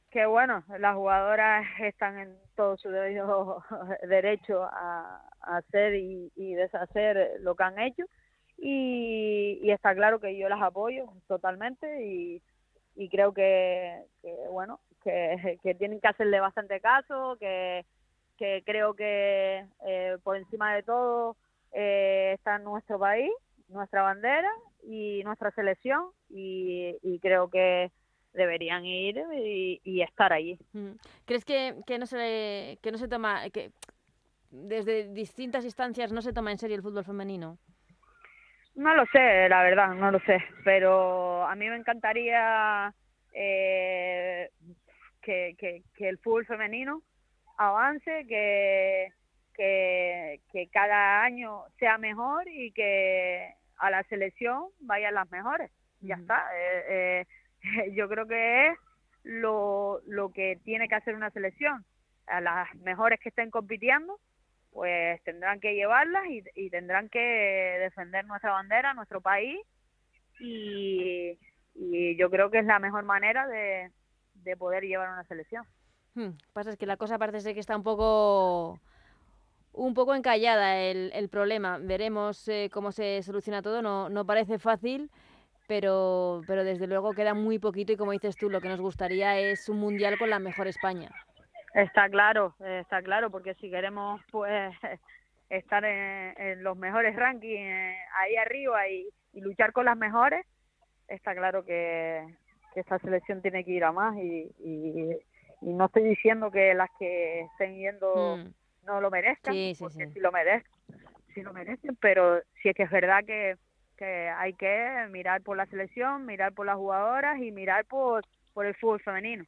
que, bueno, las jugadoras están en todo su debido derecho a, hacer y, deshacer lo que han hecho y, está claro que yo las apoyo totalmente y, creo que, bueno que, tienen que hacerle bastante caso que, creo que eh, por encima de todo eh, está nuestro país nuestra bandera y nuestra selección y, creo que deberían ir y, estar allí. Mm. ¿Crees que, que, no se que no se toma que desde distintas instancias no se toma en serio el fútbol femenino? No lo sé, la verdad, no lo sé, pero a mí me encantaría eh, que, que, que el fútbol femenino avance, que, que, que cada año sea mejor y que a la selección vayan las mejores. Ya está. Eh, eh, yo creo que es lo, lo que tiene que hacer una selección. A las mejores que estén compitiendo, pues tendrán que llevarlas y, tendrán que defender nuestra bandera, nuestro país. Y, yo creo que es la mejor manera de, de poder llevar una selección. Hmm, pasa es que la cosa parece ser que está un poco un poco encallada el, el problema. Veremos eh, cómo se soluciona todo. No, no parece fácil, pero, pero desde luego queda muy poquito y como dices tú, lo que nos gustaría es un mundial con la mejor España. Está claro, está claro, porque si queremos pues estar en, los mejores rankings eh, ahí arriba y, luchar con las mejores, está claro que, que esta selección tiene que ir a más y, y, no estoy diciendo que las que estén yendo... Mm. no lo merezcan, porque sí. lo merecen, sí lo merecen, pero sí es que es verdad que, que hay que mirar por la selección, mirar por las jugadoras y mirar por, por el fútbol femenino.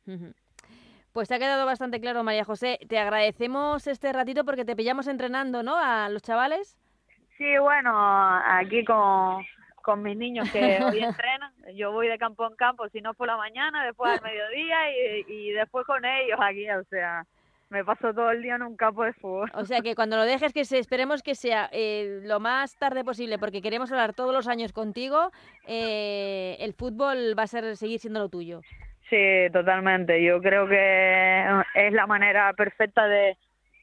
Pues te ha quedado bastante claro, María José. Te agradecemos este ratito porque te pillamos entrenando, ¿no? A los chavales. Sí, bueno, aquí con, con mis niños que hoy entrenan. Yo voy de campo en campo, si no por la mañana, después al mediodía y, y después con ellos aquí, o sea, me paso todo el día en un campo de fútbol. O sea que cuando lo dejes, que se, esperemos que sea eh, lo más tarde posible, porque queremos hablar todos los años contigo, eh, el fútbol va a ser seguir siendo lo tuyo. Sí, totalmente. Yo creo que es la manera perfecta de,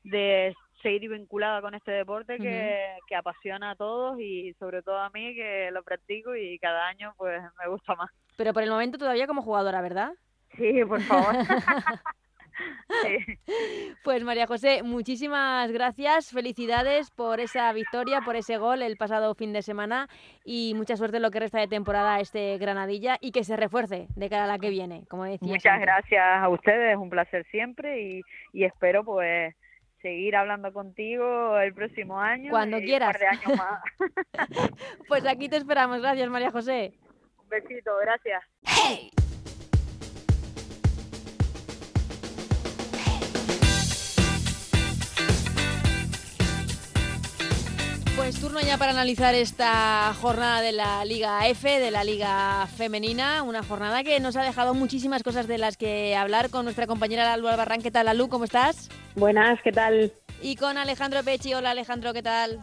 de seguir vinculada con este deporte que, que, apasiona a todos y sobre todo a mí que lo practico y cada año pues me gusta más. Pero por el momento todavía como jugadora, ¿verdad? Sí, por favor. Pues María José, muchísimas gracias, felicidades por esa victoria, por ese gol el pasado fin de semana y mucha suerte en lo que resta de temporada este Granadilla y que se refuerce de cara a la que viene, como decía. Muchas gracias a ustedes, un placer siempre y, y espero pues seguir hablando contigo el próximo año. Cuando quieras. más. pues aquí te esperamos, gracias María José. Un besito, gracias. Pues turno ya para analizar esta jornada de la Liga F, de la Liga Femenina, una jornada que nos ha dejado muchísimas cosas de las que hablar con nuestra compañera Lalu Albarrán. ¿Qué tal, Lalu? ¿Cómo estás? Buenas, ¿qué tal? Y con Alejandro Pechi. Hola, Alejandro, ¿qué tal?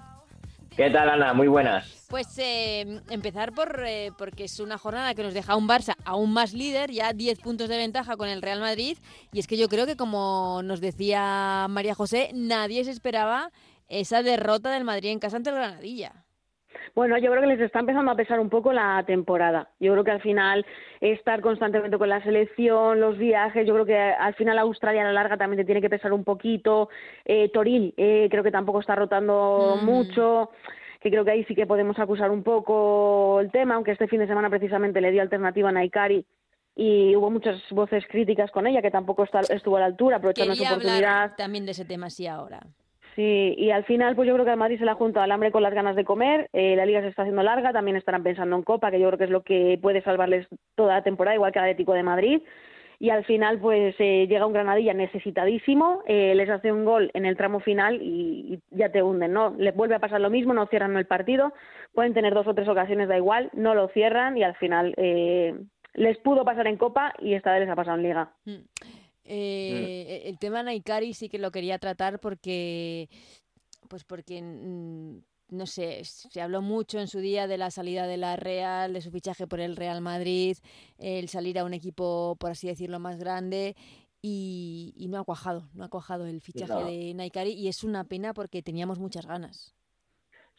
¿Qué tal, Ana? Muy buenas. Pues eh, empezar por eh, porque es una jornada que nos deja un Barça aún más líder, ya 10 puntos de ventaja con el Real Madrid. Y es que yo creo que, como nos decía María José, nadie se esperaba esa derrota del Madrid en casa ante el Granadilla. Bueno, yo creo que les está empezando a pesar un poco la temporada. Yo creo que al final estar constantemente con la selección, los viajes, yo creo que al final Australia a la larga también te tiene que pesar un poquito. Eh, Toril eh, creo que tampoco está rotando mm. mucho, que creo que ahí sí que podemos acusar un poco el tema, aunque este fin de semana precisamente le dio alternativa a Naikari y hubo muchas voces críticas con ella que tampoco estuvo a la altura, aprovechando su oportunidad. también de ese tema sí ahora. Sí, y al final, pues yo creo que al Madrid se le ha juntado al hambre con las ganas de comer. Eh, la liga se está haciendo larga, también estarán pensando en Copa, que yo creo que es lo que puede salvarles toda la temporada, igual que el Atlético de Madrid. Y al final, pues eh, llega un Granadilla necesitadísimo, eh, les hace un gol en el tramo final y, ya te hunden, ¿no? Les vuelve a pasar lo mismo, no cierran el partido, pueden tener dos o tres ocasiones, da igual, no lo cierran y al final les pudo pasar en Copa y esta vez les ha pasado en Liga. Mm. Eh, el tema Naikari sí que lo quería tratar porque, pues porque, mm, no sé, se habló mucho en su día de la salida de la Real, de su fichaje por el Real Madrid, el salir a un equipo, por así decirlo, más grande. y, y no ha cuajado, no ha cuajado el fichaje No. de Naikari y es una pena porque teníamos muchas ganas.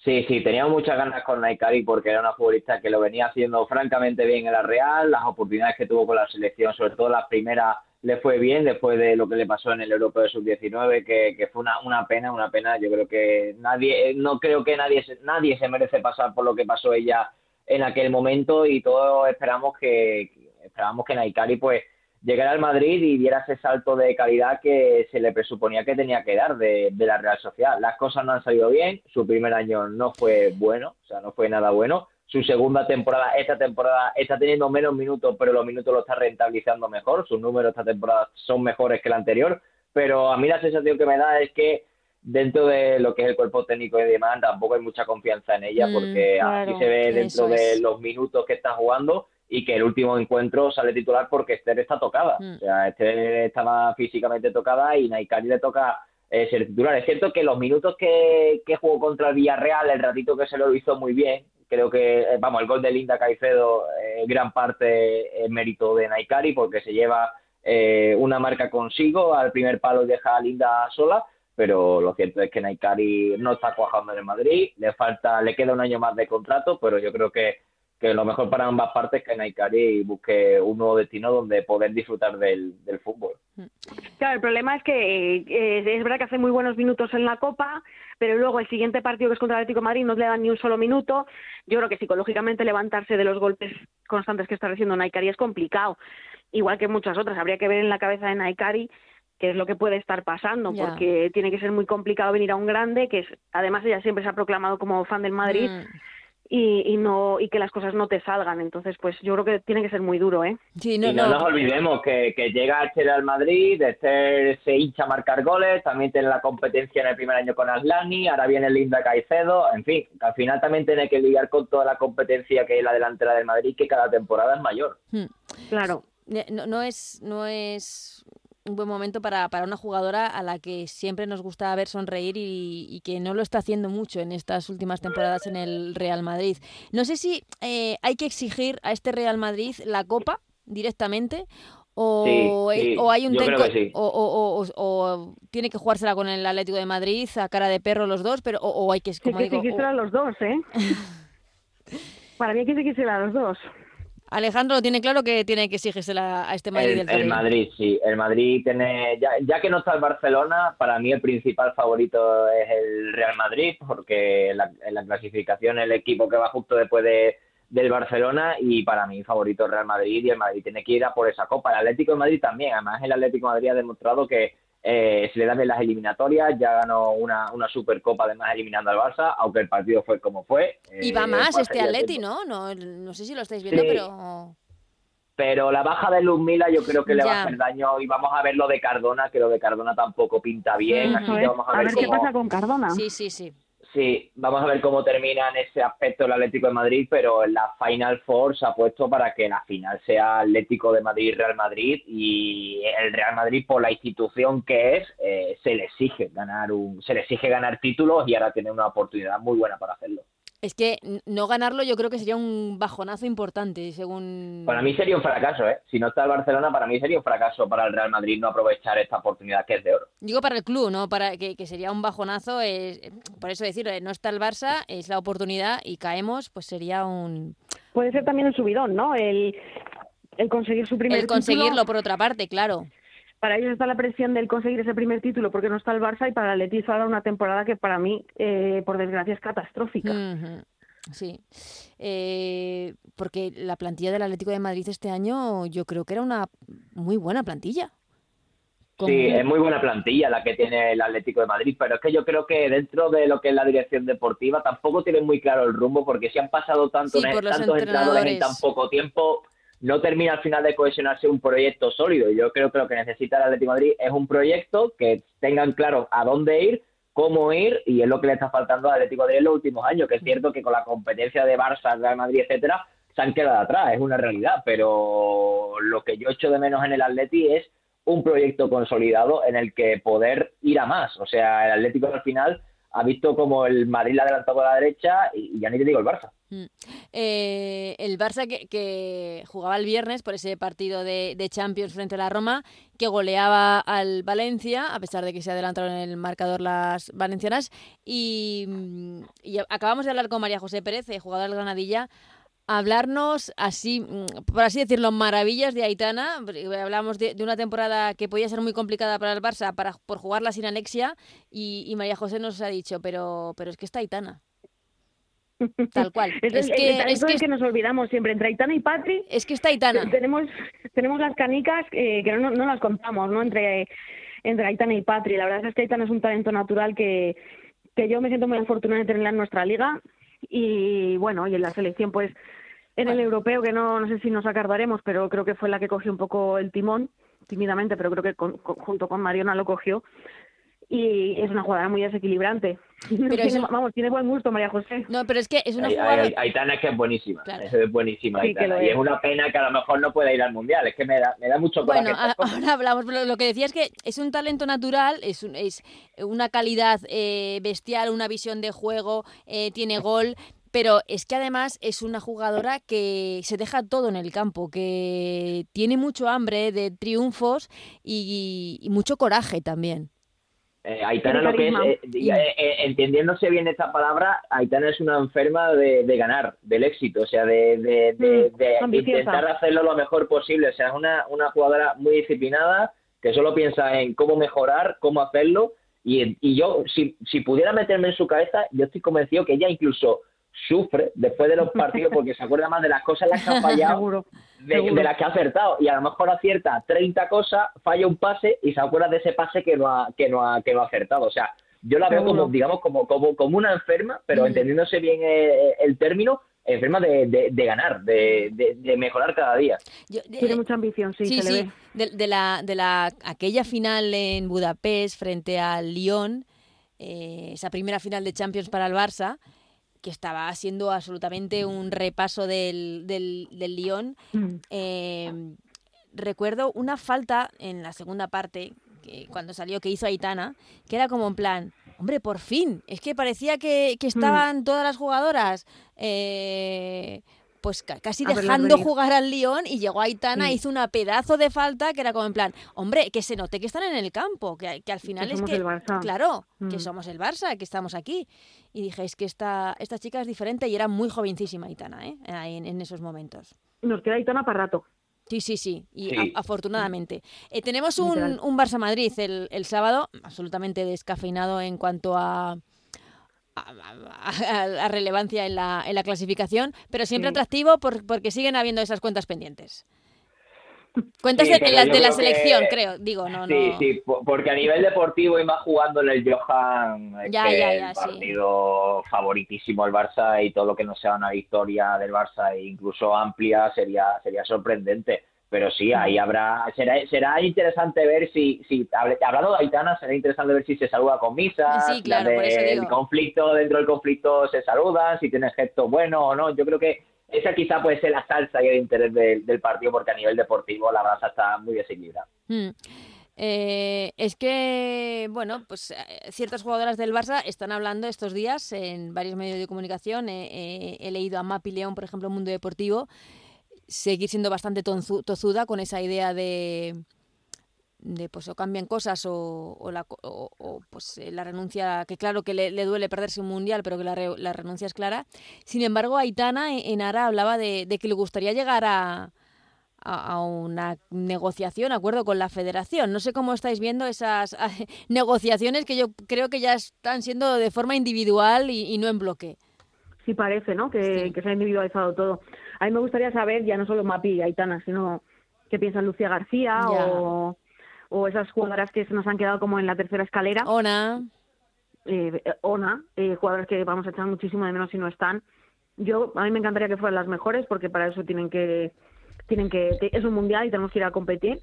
Sí, sí, teníamos muchas ganas con Naikari porque era una futbolista que lo venía haciendo francamente bien en la Real, las oportunidades que tuvo con la selección, sobre todo las primeras, le fue bien después de lo que le pasó en el Europeo de Sub-19, que, que fue una, una pena, una pena. Yo creo que nadie, eh, no creo que nadie, nadie se merece pasar por lo que pasó ella en aquel momento y todos esperamos que, esperamos que Naikari pues llegara al Madrid y diera ese salto de calidad que se le presuponía que tenía que dar de, de la Real Sociedad. Las cosas no han salido bien, su primer año no fue bueno, o sea, no fue nada bueno. Su segunda temporada, esta temporada, está teniendo menos minutos, pero los minutos lo está rentabilizando mejor. Sus números esta temporada son mejores que la anterior, pero a mí la sensación que me da es que dentro de lo que es el cuerpo técnico y demás, tampoco hay mucha confianza en ella, Mm, porque claro, aquí se ve dentro de es. los minutos que está jugando y que el último encuentro sale titular porque Esther está tocada. Mm. O sea, Esther estaba físicamente tocada y Naikari le toca eh, ser titular. Es cierto que los minutos que, que jugó contra el Villarreal, el ratito que se lo hizo muy bien, creo que, eh, vamos, el gol de Linda Caicedo, eh, gran parte es mérito de Naikari porque se lleva eh, una marca consigo, al primer palo deja a Linda sola, pero lo cierto es que Naikari no está cuajando en el Madrid, le falta, le queda un año más de contrato, pero yo creo que, que lo mejor para ambas partes es que Naikari busque un nuevo destino donde poder disfrutar del, del fútbol. Claro, el problema es que eh, es verdad que hace muy buenos minutos en la Copa, pero luego el siguiente partido que es contra el Atlético de Madrid no le dan ni un solo minuto. Yo creo que psicológicamente levantarse de los golpes constantes que está recibiendo Naikari es complicado, igual que muchas otras. Habría que ver en la cabeza de Naikari qué es lo que puede estar pasando, porque tiene que ser muy complicado venir a un grande, que es, además ella siempre se ha proclamado como fan del Madrid Mm. Y, y no y que las cosas no te salgan. Entonces, pues yo creo que tiene que ser muy duro, ¿eh? Sí, no, y no, no. nos olvidemos que, que llega Esther al Madrid, Esther se hincha a marcar goles, también tiene la competencia en el primer año con Aslani, ahora viene Linda Caicedo, en fin, que al final también tiene que lidiar con toda la competencia que es la delantera del Madrid, que cada temporada es mayor. Mm. Claro. No es, no es un buen momento para, para una jugadora a la que siempre nos gusta ver sonreír y, y que no lo está haciendo mucho en estas últimas temporadas en el Real Madrid. No sé si eh, hay que exigir a este Real Madrid la Copa directamente o, Sí, sí, o hay un sí. o, o- o- o tiene que jugársela con el Atlético de Madrid a cara de perro los dos, pero o, o hay que, Sí como que digo, sí o- quisiera los dos, ¿eh? Para mí hay que quisiera los dos. Alejandro tiene claro que tiene que exigírsela a este Madrid El, del el. Madrid, sí. El Madrid tiene, ya, ya que no está el Barcelona, para mí el principal favorito es el Real Madrid, porque en la, en la clasificación el equipo que va justo después de, del Barcelona y para mí favorito es Real Madrid y el Madrid tiene que ir a por esa copa. El Atlético de Madrid también, además el Atlético de Madrid ha demostrado que eh, se le dan bien las eliminatorias, ya ganó una, una Supercopa además eliminando al Barça, aunque el partido fue como fue. Y va eh, más este Atleti. ¿no? ¿no? No sé si lo estáis viendo, Sí. pero... Pero la baja de Luz Mila yo creo que le va a hacer daño y vamos a ver lo de Cardona, que lo de Cardona tampoco pinta bien, así que vamos a A ver, ver qué pasa con Cardona. Sí, sí, sí. Sí, vamos a ver cómo termina en ese aspecto el Atlético de Madrid, pero la Final Four se ha puesto para que la final sea Atlético de Madrid Real Madrid y el Real Madrid por la institución que es eh, se le exige ganar un se le exige ganar títulos y ahora tiene una oportunidad muy buena para hacerlo. Es que no ganarlo yo creo que sería un bajonazo importante, según... Para mí sería un fracaso, ¿eh? Si no está el Barcelona, para mí sería un fracaso para el Real Madrid no aprovechar esta oportunidad que es de oro. Digo para el club, ¿no? Para que, que sería un bajonazo. eh, por eso decir, eh, no está el Barça, es la oportunidad y caemos, pues sería un... Puede ser también el subidón, ¿no? El, el conseguir su primer El conseguirlo título. por otra parte, claro. Para ellos está la presión del conseguir ese primer título porque no está el Barça y para el Atleti ahora una temporada que para mí, eh, por desgracia, es catastrófica. Sí. Eh, porque la plantilla del Atlético de Madrid este año yo creo que era una muy buena plantilla. Con- Sí, es muy buena plantilla la que tiene el Atlético de Madrid, pero es que yo creo que dentro de lo que es la dirección deportiva tampoco tienen muy claro el rumbo, porque si han pasado tanto, Sí, tantos entrenadores en tan poco tiempo, no termina al final de cohesionarse un proyecto sólido. Yo creo que lo que necesita el Atlético Madrid es un proyecto que tengan claro a dónde ir, cómo ir, y es lo que le está faltando al Atlético Madrid en los últimos años, que es cierto que con la competencia de Barça, Real Madrid, etcétera, se han quedado atrás, es una realidad, pero lo que yo echo de menos en el Atleti es un proyecto consolidado en el que poder ir a más. O sea, el Atlético al final ha visto como el Madrid le ha adelantado a la derecha y ya ni te digo el Barça. Mm. Eh, el Barça que, jugaba el viernes por ese partido de, Champions frente a la Roma, que goleaba al Valencia, a pesar de que se adelantaron en el marcador las valencianas. Y, acabamos de hablar con María José Pérez, eh, jugadora del Granadilla, hablarnos así, mm, por así decirlo, maravillas de Aitana. Hablamos de, una temporada que podía ser muy complicada para el Barça para, por jugarla sin Alexia y, y María José nos ha dicho, pero, pero es que está Aitana. Tal cual. es, que, es, que, nos olvidamos siempre, entre Aitana y Patri. Es que está Aitana. Tenemos, tenemos las canicas eh, que no, no, las contamos, ¿no? Entre, entre Aitana y Patri. La verdad es que Aitana es un talento natural que, que yo me siento muy afortunada de tenerla en nuestra liga. Y bueno, y en la selección, pues en el europeo, que no, no sé si nos acordaremos, pero creo que fue la que cogió un poco el timón, tímidamente, pero creo que junto con Mariona lo cogió y es una jugadora muy desequilibrante. Pero vamos, tiene buen gusto María José. No, pero es que es una jugadora... Aitana es que es buenísima, es buenísima y es una pena que a lo mejor no pueda ir al Mundial, es que me da, me da mucho coraje. Bueno, ahora hablamos, pero lo que decía es que es un talento natural, es, es una calidad eh, bestial, una visión de juego, eh, tiene gol, pero es que además es una jugadora que se deja todo en el campo, que tiene mucho hambre de triunfos y mucho coraje también. Eh, Aitana lo que es, eh, eh, entendiéndose bien esta palabra, Aitana es una enferma de, ganar, del éxito, o sea, de, mm, intentar hacerlo lo mejor posible. O sea, es una, una jugadora muy disciplinada que solo piensa en cómo mejorar, cómo hacerlo. Y, y yo, si, si pudiera meterme en su cabeza, yo estoy convencido que ella incluso sufre después de los partidos porque se acuerda más de las cosas las que ha fallado de, las que ha acertado y a lo mejor acierta 30 cosas, falla un pase y se acuerda de ese pase que no ha, que no ha, que no ha acertado. O sea, yo la veo como, digamos, como, como, como una enferma, pero mm. entendiéndose bien eh, el, término, enferma de, de, ganar, de, de, mejorar cada día. Tiene mucha ambición, sí, se Le ve. De, la, de la aquella final en Budapest frente al Lyon, eh, esa primera final de Champions para el Barça, que estaba haciendo absolutamente un repaso del, del, del Lyon. Mm. Em, recuerdo una falta en la segunda parte, que cuando salió, que hizo Aitana, que era como en plan, hombre, por fin, es que parecía que, que mm. estaban todas las jugadoras eh, pues casi dejando jugar al Lyon y llegó Aitana, hizo una pedazo de falta que era como en plan, hombre, que se note que están en el campo, que, que al final es que, claro, que mm. somos el Barça, que estamos aquí. Y dije, es que esta, esta chica es diferente y era muy jovencísima Aitana, ¿eh? En, esos momentos. Nos queda Aitana para rato. Sí, sí, sí, y afortunadamente. Eh, tenemos un, un Barça Madrid el, el sábado, absolutamente descafeinado en cuanto a, a, relevancia en la, en la clasificación, pero siempre atractivo porque siguen habiendo esas cuentas pendientes. Cuentas de, la, de la selección, creo, digo, no, sí, Sí, porque a nivel deportivo y más jugando en el Johan, es el partido favoritísimo el Barça y todo lo que no sea una victoria del Barça e incluso amplia sería sería sorprendente pero sí, ahí habrá, será, será interesante ver si, si hablando de Aitana, será interesante ver si se saluda con misa, sí, claro, el conflicto, dentro del conflicto se saludan, si tiene gesto bueno o no, yo creo que esa quizá puede ser la salsa y el interés del, partido, porque a nivel deportivo la raza está muy desequilibrada. Hmm. Eh, es que, bueno, pues eh, ciertas jugadoras del Barça están hablando estos días en varios medios de comunicación. he leído a Mapi León, por ejemplo, Mundo Deportivo, seguir siendo bastante tozuda con esa idea de, de pues o cambian cosas o, o, la, o, pues eh, la renuncia, que claro que le, duele perderse un mundial, pero que la, la, renuncia es clara. Sin embargo, Aitana en Ara hablaba de, de que le gustaría llegar a, a, una negociación, acuerdo con la federación. No sé cómo estáis viendo esas negociaciones que yo creo que ya están siendo de forma individual y, no en bloque. Sí parece, ¿no? Que, que se ha individualizado todo. A mí me gustaría saber ya no solo Mapi y Aitana, sino qué piensa Lucía García o, o, esas jugadoras que se nos han quedado como en la tercera escalera. Ona. Eh, Ona, eh, jugadoras que vamos a echar muchísimo de menos si no están. Yo, a mí me encantaría que fueran las mejores porque para eso tienen que, tienen que, es un mundial y tenemos que ir a competir.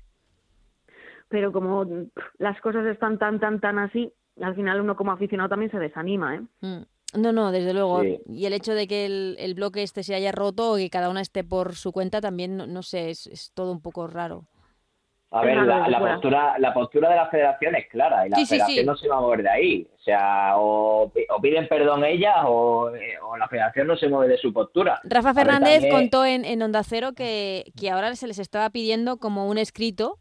Pero como las cosas están tan, tan, tan así, al final uno como aficionado también se desanima, ¿eh? Mm. No, no, desde luego. Y el hecho de que el, bloque este se haya roto y que cada una esté por su cuenta también, no, sé, es, todo un poco raro. A ver, la, la postura, la postura de la federación es clara y la federación no se va a mover de ahí. O sea, o, piden perdón ellas o, o, la federación no se mueve de su postura. Rafa Fernández contó en, en Onda Cero que, que ahora se les estaba pidiendo como un escrito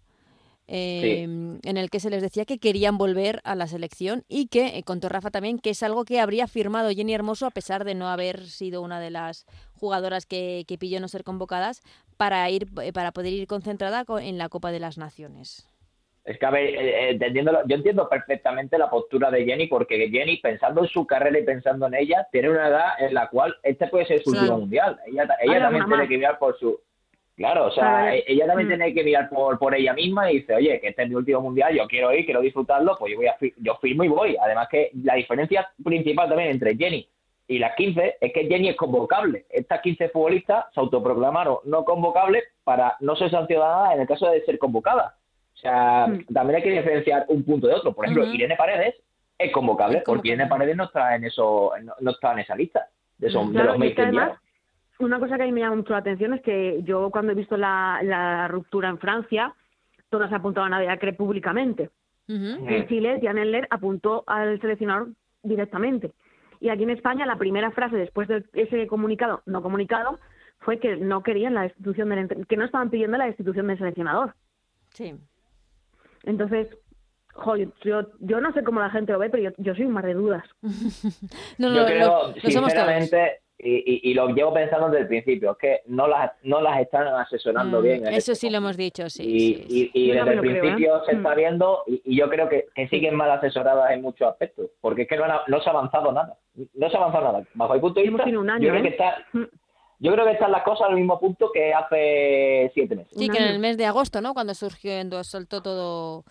Em, en el que se les decía que querían volver a la selección y que, eh, contó Rafa también, que es algo que habría firmado Jenny Hermoso a pesar de no haber sido una de las jugadoras que, que pilló no ser convocadas para, ir, eh, para poder ir concentrada en la Copa de las Naciones. Es que, a ver, eh, yo entiendo perfectamente la postura de Jenny, porque Jenny, pensando en su carrera y pensando en ella, tiene una edad en la cual este puede ser su último mundial. Ella, ella también tiene que mirar por su, Claro, o sea, ella también mm. tiene que mirar por, por ella misma y dice, oye, que este es mi último mundial, yo quiero ir, quiero disfrutarlo, pues yo voy a yo firmo y voy. Además que la diferencia principal también entre Jenny y las 15 es que Jenny es convocable. Estas 15 futbolistas se autoproclamaron no convocables para no ser sancionadas en el caso de ser convocadas. O sea, mm. también hay que diferenciar un punto de otro. Por ejemplo, Irene Paredes es convocable, porque Irene Paredes no está en eso, no, está en esa lista de, esos, de los una cosa que a mí me llama mucho la atención es que yo cuando he visto la, ruptura en Francia, todas apuntaban a Beacre públicamente. En Chile, Jan Eller apuntó al seleccionador directamente. Y aquí en España, la primera frase después de ese comunicado, no comunicado, fue que no querían la destitución del que no estaban pidiendo la destitución del seleccionador. Sí. Entonces, yo, yo no sé cómo la gente lo ve, pero yo, soy un mar de dudas. no, yo creo, sinceramente, y, y, lo llevo pensando desde el principio, es que no las, no las están asesorando mm, bien. eso sí lo hemos dicho, sí. Y, y, desde el principio ¿eh? se está mm. viendo y, yo creo que, que, siguen mal asesoradas en muchos aspectos, porque es que no, no se ha avanzado nada. No se ha avanzado nada. Bajo mi punto de vista, yo, creo ¿eh? que está, mm. yo creo que están las cosas al mismo punto que hace siete meses. Sí, que en el mes de agosto, ¿no? Cuando surgió, saltó todo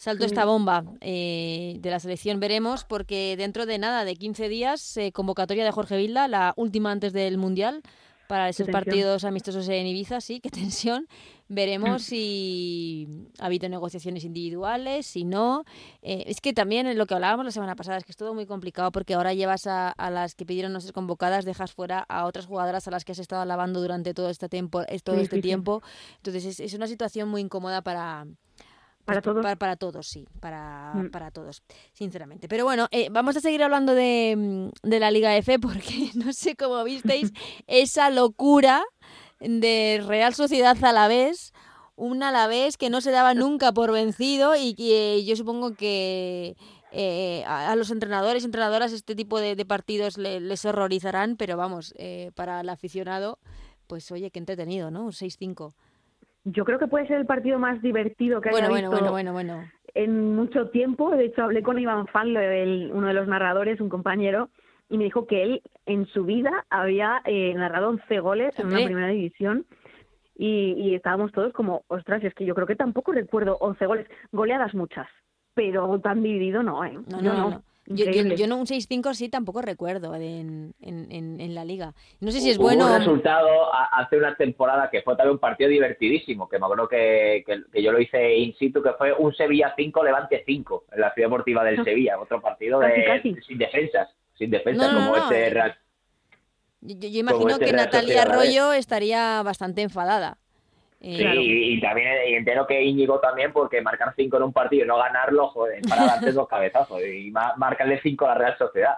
saltó esta bomba eh, de la selección. Veremos, porque dentro de nada, de 15 días, eh, convocatoria de Jorge Vilda, la última antes del Mundial, para esos partidos amistosos en Ibiza, sí, qué tensión. Veremos si ha habido negociaciones individuales, si no. Eh, es que también lo que hablábamos la semana pasada es que es todo muy complicado porque ahora llevas a, las que pidieron no ser convocadas, dejas fuera a otras jugadoras a las que has estado alabando durante todo este tiempo. Todo este tiempo. Entonces es una situación muy incómoda para, para todos. Para, todos, sí, para, mm. para todos, sinceramente. Pero bueno, eh, vamos a seguir hablando de, mm, de, la Liga F porque no sé cómo visteis esa locura de Real Sociedad Alavés, un Alavés que no se daba nunca por vencido y que yo supongo que eh, a, los entrenadores y entrenadoras este tipo de, partidos les horrorizarán, pero vamos, eh, para el aficionado, pues oye, qué entretenido, ¿no? Un 6-5 yo creo que puede ser el partido más divertido que haya bueno, visto bueno, bueno, en mucho tiempo. De hecho, hablé con Iván Fan, uno de los narradores, un compañero, y me dijo que él en su vida había eh, narrado 11 goles en una primera división. Y, y, estábamos todos como, ostras, es que yo creo que tampoco recuerdo 11 goles, goleadas muchas, pero tan dividido no, ¿eh? No, no, no. Yo, yo, no un 6-5 sí tampoco recuerdo en, en, en, la liga. No sé si es bueno. un resultado hace una temporada que fue también un partido divertidísimo, que me acuerdo que, que, yo lo hice in situ, que fue un Sevilla 5, Levante 5, en la ciudad deportiva del Sevilla, otro partido de, sin defensas, sin defensas como este Real. Yo, imagino este que Natalia Arroyo estaría bastante enfadada. Sí, y, también entero que Íñigo también, porque marcar cinco en un partido y no ganarlo, joder, para darte dos cabezazos y marcarle cinco a la Real Sociedad.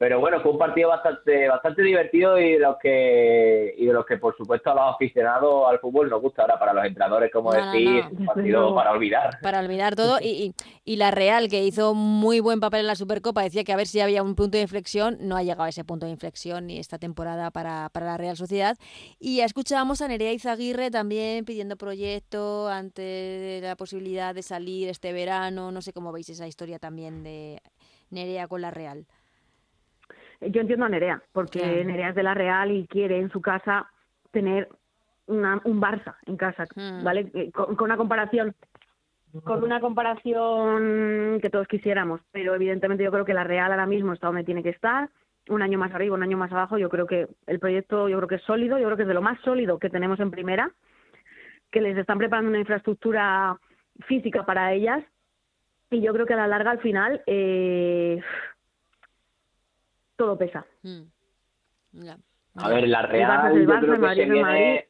Pero bueno, fue un partido bastante bastante divertido y de los que y de los que por supuesto a los aficionados al fútbol nos gusta. Ahora para los entrenadores, como decir, un partido para olvidar. Para olvidar todo. Y, y, la Real que hizo muy buen papel en la Supercopa decía que a ver si había un punto de inflexión, no ha llegado a ese punto de inflexión ni esta temporada para, para la Real Sociedad. Y escuchábamos a Nerea Izaguirre también pidiendo proyecto ante la posibilidad de salir este verano, no sé cómo veis esa historia también de Nerea con la Real yo entiendo a Nerea, porque Nerea es de la Real y quiere en su casa tener una, un Barça en casa, hmm. ¿vale? Eh, con, una comparación con una comparación que todos quisiéramos, pero evidentemente yo creo que la Real ahora mismo está donde tiene que estar, un año más arriba, un año más abajo, yo creo que el proyecto yo creo que es sólido, yo creo que es de lo más sólido que tenemos en primera, que les están preparando una infraestructura física para ellas y yo creo que a la larga al final eh, todo pesa. Mm. A ver, la Real, yo creo que se viene...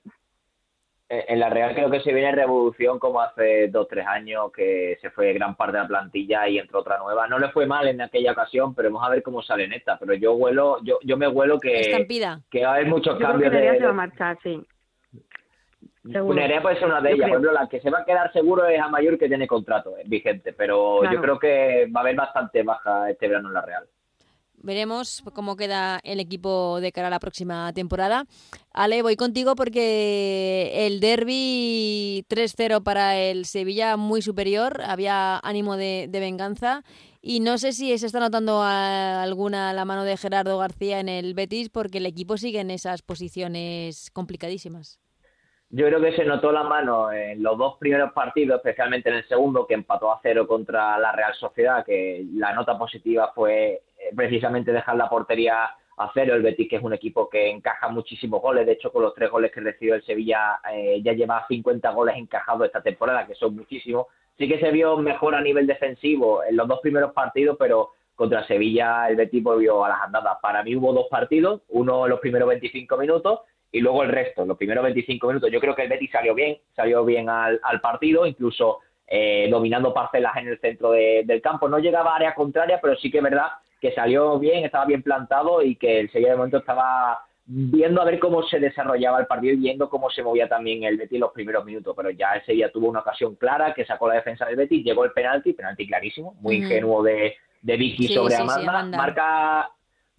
Eh, en la Real creo que se viene revolución como hace dos tres años que se fue gran parte de la plantilla y entró otra nueva. No le fue mal en aquella ocasión, pero vamos a ver cómo sale en esta. Pero yo huelo, yo, yo me huelo que, que va a haber muchos cambios. Creo que se va a marchar, sí. Nerea puede ser una de ellas. Por ejemplo, la que se va a quedar seguro es a Mayor que tiene contrato eh, vigente, pero yo creo que va a haber bastante baja este verano en la Real. Veremos cómo queda el equipo de cara a la próxima temporada. Ale, voy contigo porque el derby 3-0 para el Sevilla muy superior, había ánimo de, venganza y no sé si se está notando alguna la mano de Gerardo García en el Betis porque el equipo sigue en esas posiciones complicadísimas. Yo creo que se notó la mano en los dos primeros partidos, especialmente en el segundo, que empató a cero contra la Real Sociedad, que la nota positiva fue precisamente dejar la portería a cero. El Betis, que es un equipo que encaja muchísimos goles, de hecho, con los tres goles que recibió el Sevilla, eh, ya lleva 50 goles encajados esta temporada, que son muchísimos. Sí que se vio mejor a nivel defensivo en los dos primeros partidos, pero contra Sevilla el Betis volvió a las andadas. Para mí hubo dos partidos, uno en los primeros 25 minutos y luego el resto, los primeros 25 minutos. Yo creo que el Betis salió bien, salió bien al, al partido, incluso eh, dominando parcelas en el centro del campo. No llegaba a área contraria, pero sí que es verdad que salió bien, estaba bien plantado y que el Sevilla de momento estaba viendo a ver cómo se desarrollaba el partido y viendo cómo se movía también el Betis los primeros minutos, pero ya el Sevilla tuvo una ocasión clara que sacó la defensa del Betis, llegó el penalti, penalti clarísimo, muy ingenuo de, de Vicky sobre Amanda, marca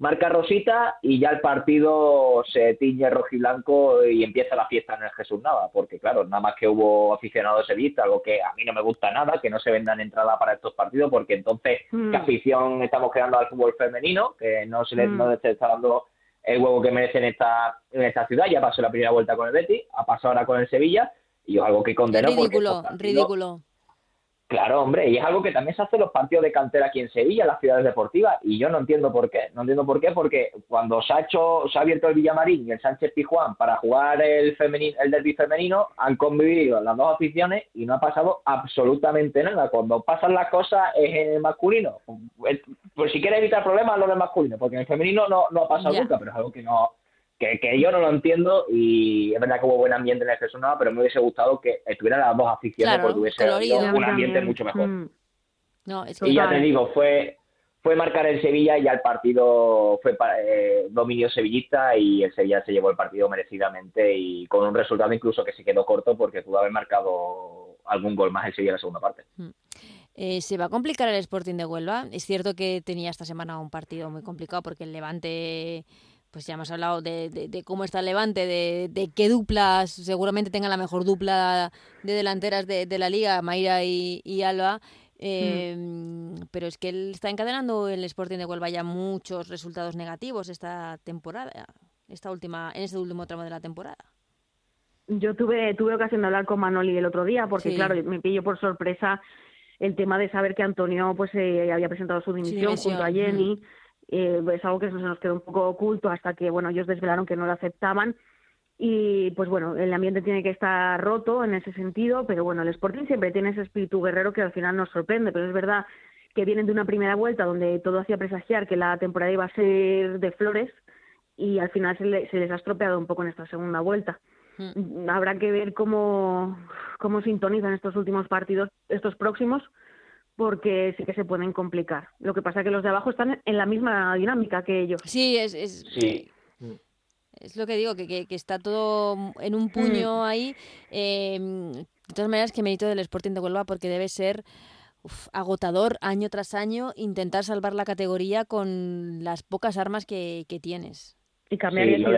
marca Rosita y ya el partido se tiñe rojiblanco y empieza la fiesta en el Jesús Nava, porque claro, nada más que hubo aficionados sevilla, algo que a mí no me gusta nada, que no se vendan entradas para estos partidos, porque entonces mm. qué afición estamos creando al fútbol femenino, que no se le, mm. no está dando el huevo que merece en esta, en esta ciudad, ya pasó la primera vuelta con el Betis, ha pasado ahora con el Sevilla, y es algo que condeno. Ridículo, ridículo. Claro, hombre, y es algo que también se hace en los partidos de cantera aquí en Sevilla, en las ciudades deportivas, y yo no entiendo por qué. No entiendo por qué, porque cuando se ha hecho, se ha abierto el Villamarín y el Sánchez Pijuán para jugar el femenino, el derby femenino, han convivido las dos aficiones y no ha pasado absolutamente nada. Cuando pasan las cosas es en el masculino. Pues si quiere evitar problemas, lo del masculino, porque en el femenino no, no ha pasado nunca, pero es algo que no, que, yo no lo entiendo y es verdad que hubo buen ambiente en el Nava, pero me hubiese gustado que estuvieran las dos aficiones porque hubiese un ambiente mucho mejor. Mm. y ya te digo, fue fue marcar el Sevilla y ya el partido fue eh, dominio sevillista y el Sevilla se llevó el partido merecidamente y con un resultado incluso que se quedó corto porque pudo haber marcado algún gol más el Sevilla en la segunda parte. Mm. Eh, ¿Se va a complicar el Sporting de Huelva? Es cierto que tenía esta semana un partido muy complicado porque el Levante pues ya hemos hablado de, cómo está el Levante, de, qué duplas, seguramente tenga la mejor dupla de delanteras de, la liga, Mayra y, Alba. Em, pero es que él está encadenando el Sporting de Huelva ya muchos resultados negativos esta temporada, esta última, en este último tramo de la temporada. Yo tuve, tuve ocasión de hablar con Manoli el otro día, porque claro, me pilló por sorpresa el tema de saber que Antonio pues eh, había presentado su dimisión, junto a Jenny eh, es algo que se nos quedó un poco oculto hasta que bueno ellos desvelaron que no lo aceptaban y pues bueno el ambiente tiene que estar roto en ese sentido pero bueno el Sporting siempre tiene ese espíritu guerrero que al final nos sorprende pero es verdad que vienen de una primera vuelta donde todo hacía presagiar que la temporada iba a ser de flores y al final se, se les ha estropeado un poco en esta segunda vuelta mm. habrá que ver cómo cómo sintonizan estos últimos partidos estos próximos porque sí que se pueden complicar. Lo que pasa es que los de abajo están en la misma dinámica que ellos. Sí, es, es, es lo que digo, que, que, está todo en un puño mm. ahí. Em, de todas maneras, que merito del Sporting de Huelva porque debe ser agotador año tras año intentar salvar la categoría con las pocas armas que, que tienes. Y cambiar sí, año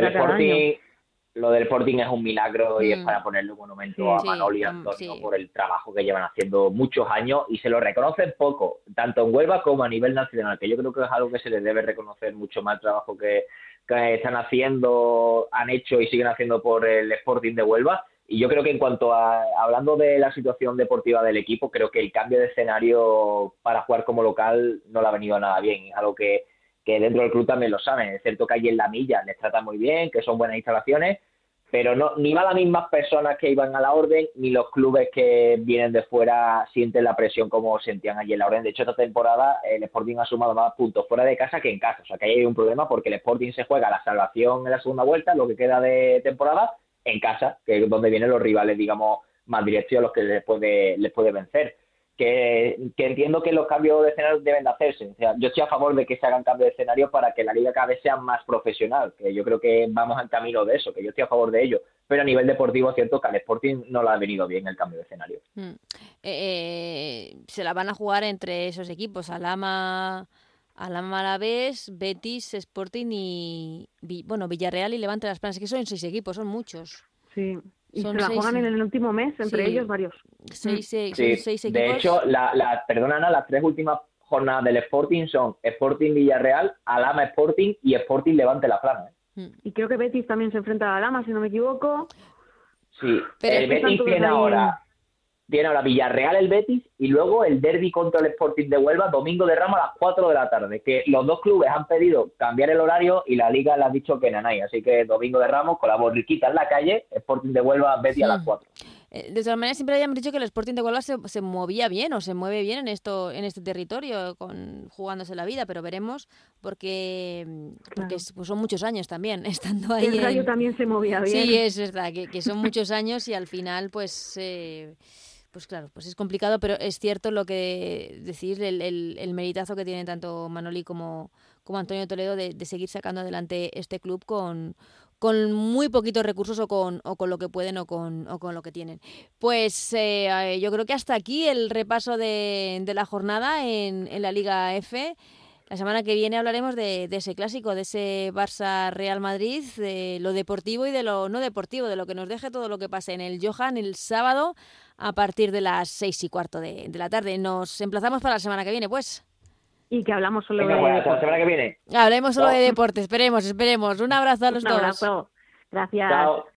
lo del Sporting es un milagro y es mm. para ponerle un monumento a Manoli y Antonio por el trabajo que llevan haciendo muchos años y se lo reconocen poco, tanto en Huelva como a nivel nacional, que yo creo que es algo que se les debe reconocer mucho más el trabajo que, están haciendo, han hecho y siguen haciendo por el Sporting de Huelva. Y yo creo que en cuanto a, hablando de la situación deportiva del equipo, creo que el cambio de escenario para jugar como local no le ha venido nada bien. Es algo que que dentro del club también lo saben. Es cierto que allí en la milla les tratan muy bien, que son buenas instalaciones, pero no ni van las mismas personas que iban a la orden, ni los clubes que vienen de fuera sienten la presión como sentían allí en la orden. De hecho, esta temporada el Sporting ha sumado más puntos fuera de casa que en casa. O sea, que ahí hay un problema porque el Sporting se juega la salvación en la segunda vuelta, lo que queda de temporada, en casa, que es donde vienen los rivales, digamos, más directos a los que les puede, les puede vencer. Que, entiendo que los cambios de escenario deben de hacerse. O sea, yo estoy a favor de que se hagan cambios de escenario para que la liga cada vez sea más profesional, que yo creo que vamos al camino de eso, que yo estoy a favor de ello. Pero a nivel deportivo es cierto que al Sporting no le ha venido bien el cambio de escenario. Mm. Eh, se la van a jugar entre esos equipos, Alama, Alama Alavés, Betis, Sporting y bueno Villarreal y Levante las Planas, que son seis equipos, son muchos. Sí. Y se la juegan en el último mes, entre ellos varios. Seis, seis, equipos. De hecho, la, la, perdona Ana, las tres últimas jornadas del Sporting son Sporting Villarreal, Alama Sporting y Sporting Levante La Plana. ¿eh? Mm. Y creo que Betis también se enfrenta a Alama, si no me equivoco. Sí, Pero el Betis tiene ahora tiene ahora Villarreal el Betis y luego el derby contra el Sporting de Huelva domingo de Ramos a las 4 de la tarde, que los dos clubes han pedido cambiar el horario y la liga le ha dicho que nanay, así que domingo de Ramos con la borriquita en la calle, Sporting de Huelva Betis a las 4. Eh, de todas maneras, siempre habíamos dicho que el Sporting de Huelva se, se, movía bien o se mueve bien en esto en este territorio, con, jugándose la vida, pero veremos porque, porque pues son muchos años también estando ahí. El Rayo también se movía bien. Sí, es verdad, que, que son muchos años y al final, pues. Eh, pues claro, pues es complicado, pero es cierto lo que decir, el, el, meritazo que tienen tanto Manoli como, como Antonio Toledo de, seguir sacando adelante este club con, con muy poquitos recursos o con, o con lo que pueden o con, o con lo que tienen. Pues eh, yo creo que hasta aquí el repaso de, de la jornada en, en la Liga F. La semana que viene hablaremos de, ese clásico, de ese Barça-Real Madrid, de lo deportivo y de lo no deportivo, de lo que nos deje todo lo que pase en el Johan el sábado a partir de las seis y cuarto de, la tarde. Nos emplazamos para la semana que viene, pues. Y que hablamos solo de La semana que viene. Hablemos solo de deporte, esperemos, esperemos. Un abrazo a los dos. Un abrazo. Gracias. Chao.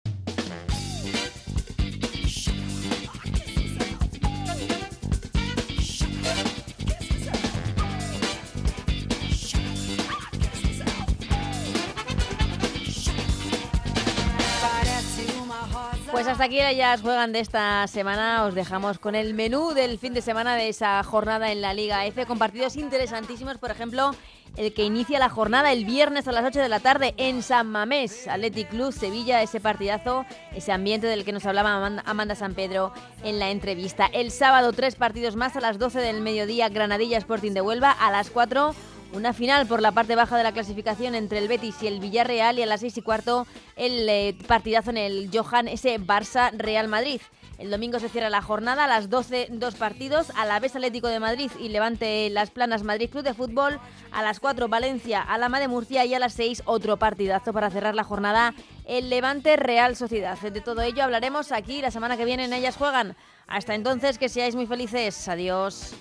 Pues hasta aquí ya juegan de esta semana. Os dejamos con el menú del fin de semana de esa jornada en la Liga F con partidos interesantísimos. Por ejemplo, el que inicia la jornada el viernes a las 8 de la tarde en San Mamés, Athletic Club Sevilla, ese partidazo, ese ambiente del que nos hablaba Amanda San Pedro en la entrevista. El sábado tres partidos más a las 12 del mediodía, Granadilla Sporting de Huelva, a las 4 una final por la parte baja de la clasificación entre el Betis y el Villarreal y a las 6 y cuarto el eh, partidazo en el Johan, ese Barça-Real Madrid. El domingo se cierra la jornada a las 12, dos partidos, a la vez Atlético de Madrid y Levante Las Planas Madrid Club de Fútbol, a las 4 Valencia, Alama de Murcia y a las 6 otro partidazo para cerrar la jornada, el Levante Real Sociedad. De todo ello hablaremos aquí la semana que viene en Ellas Juegan. Hasta entonces, que seáis muy felices. Adiós.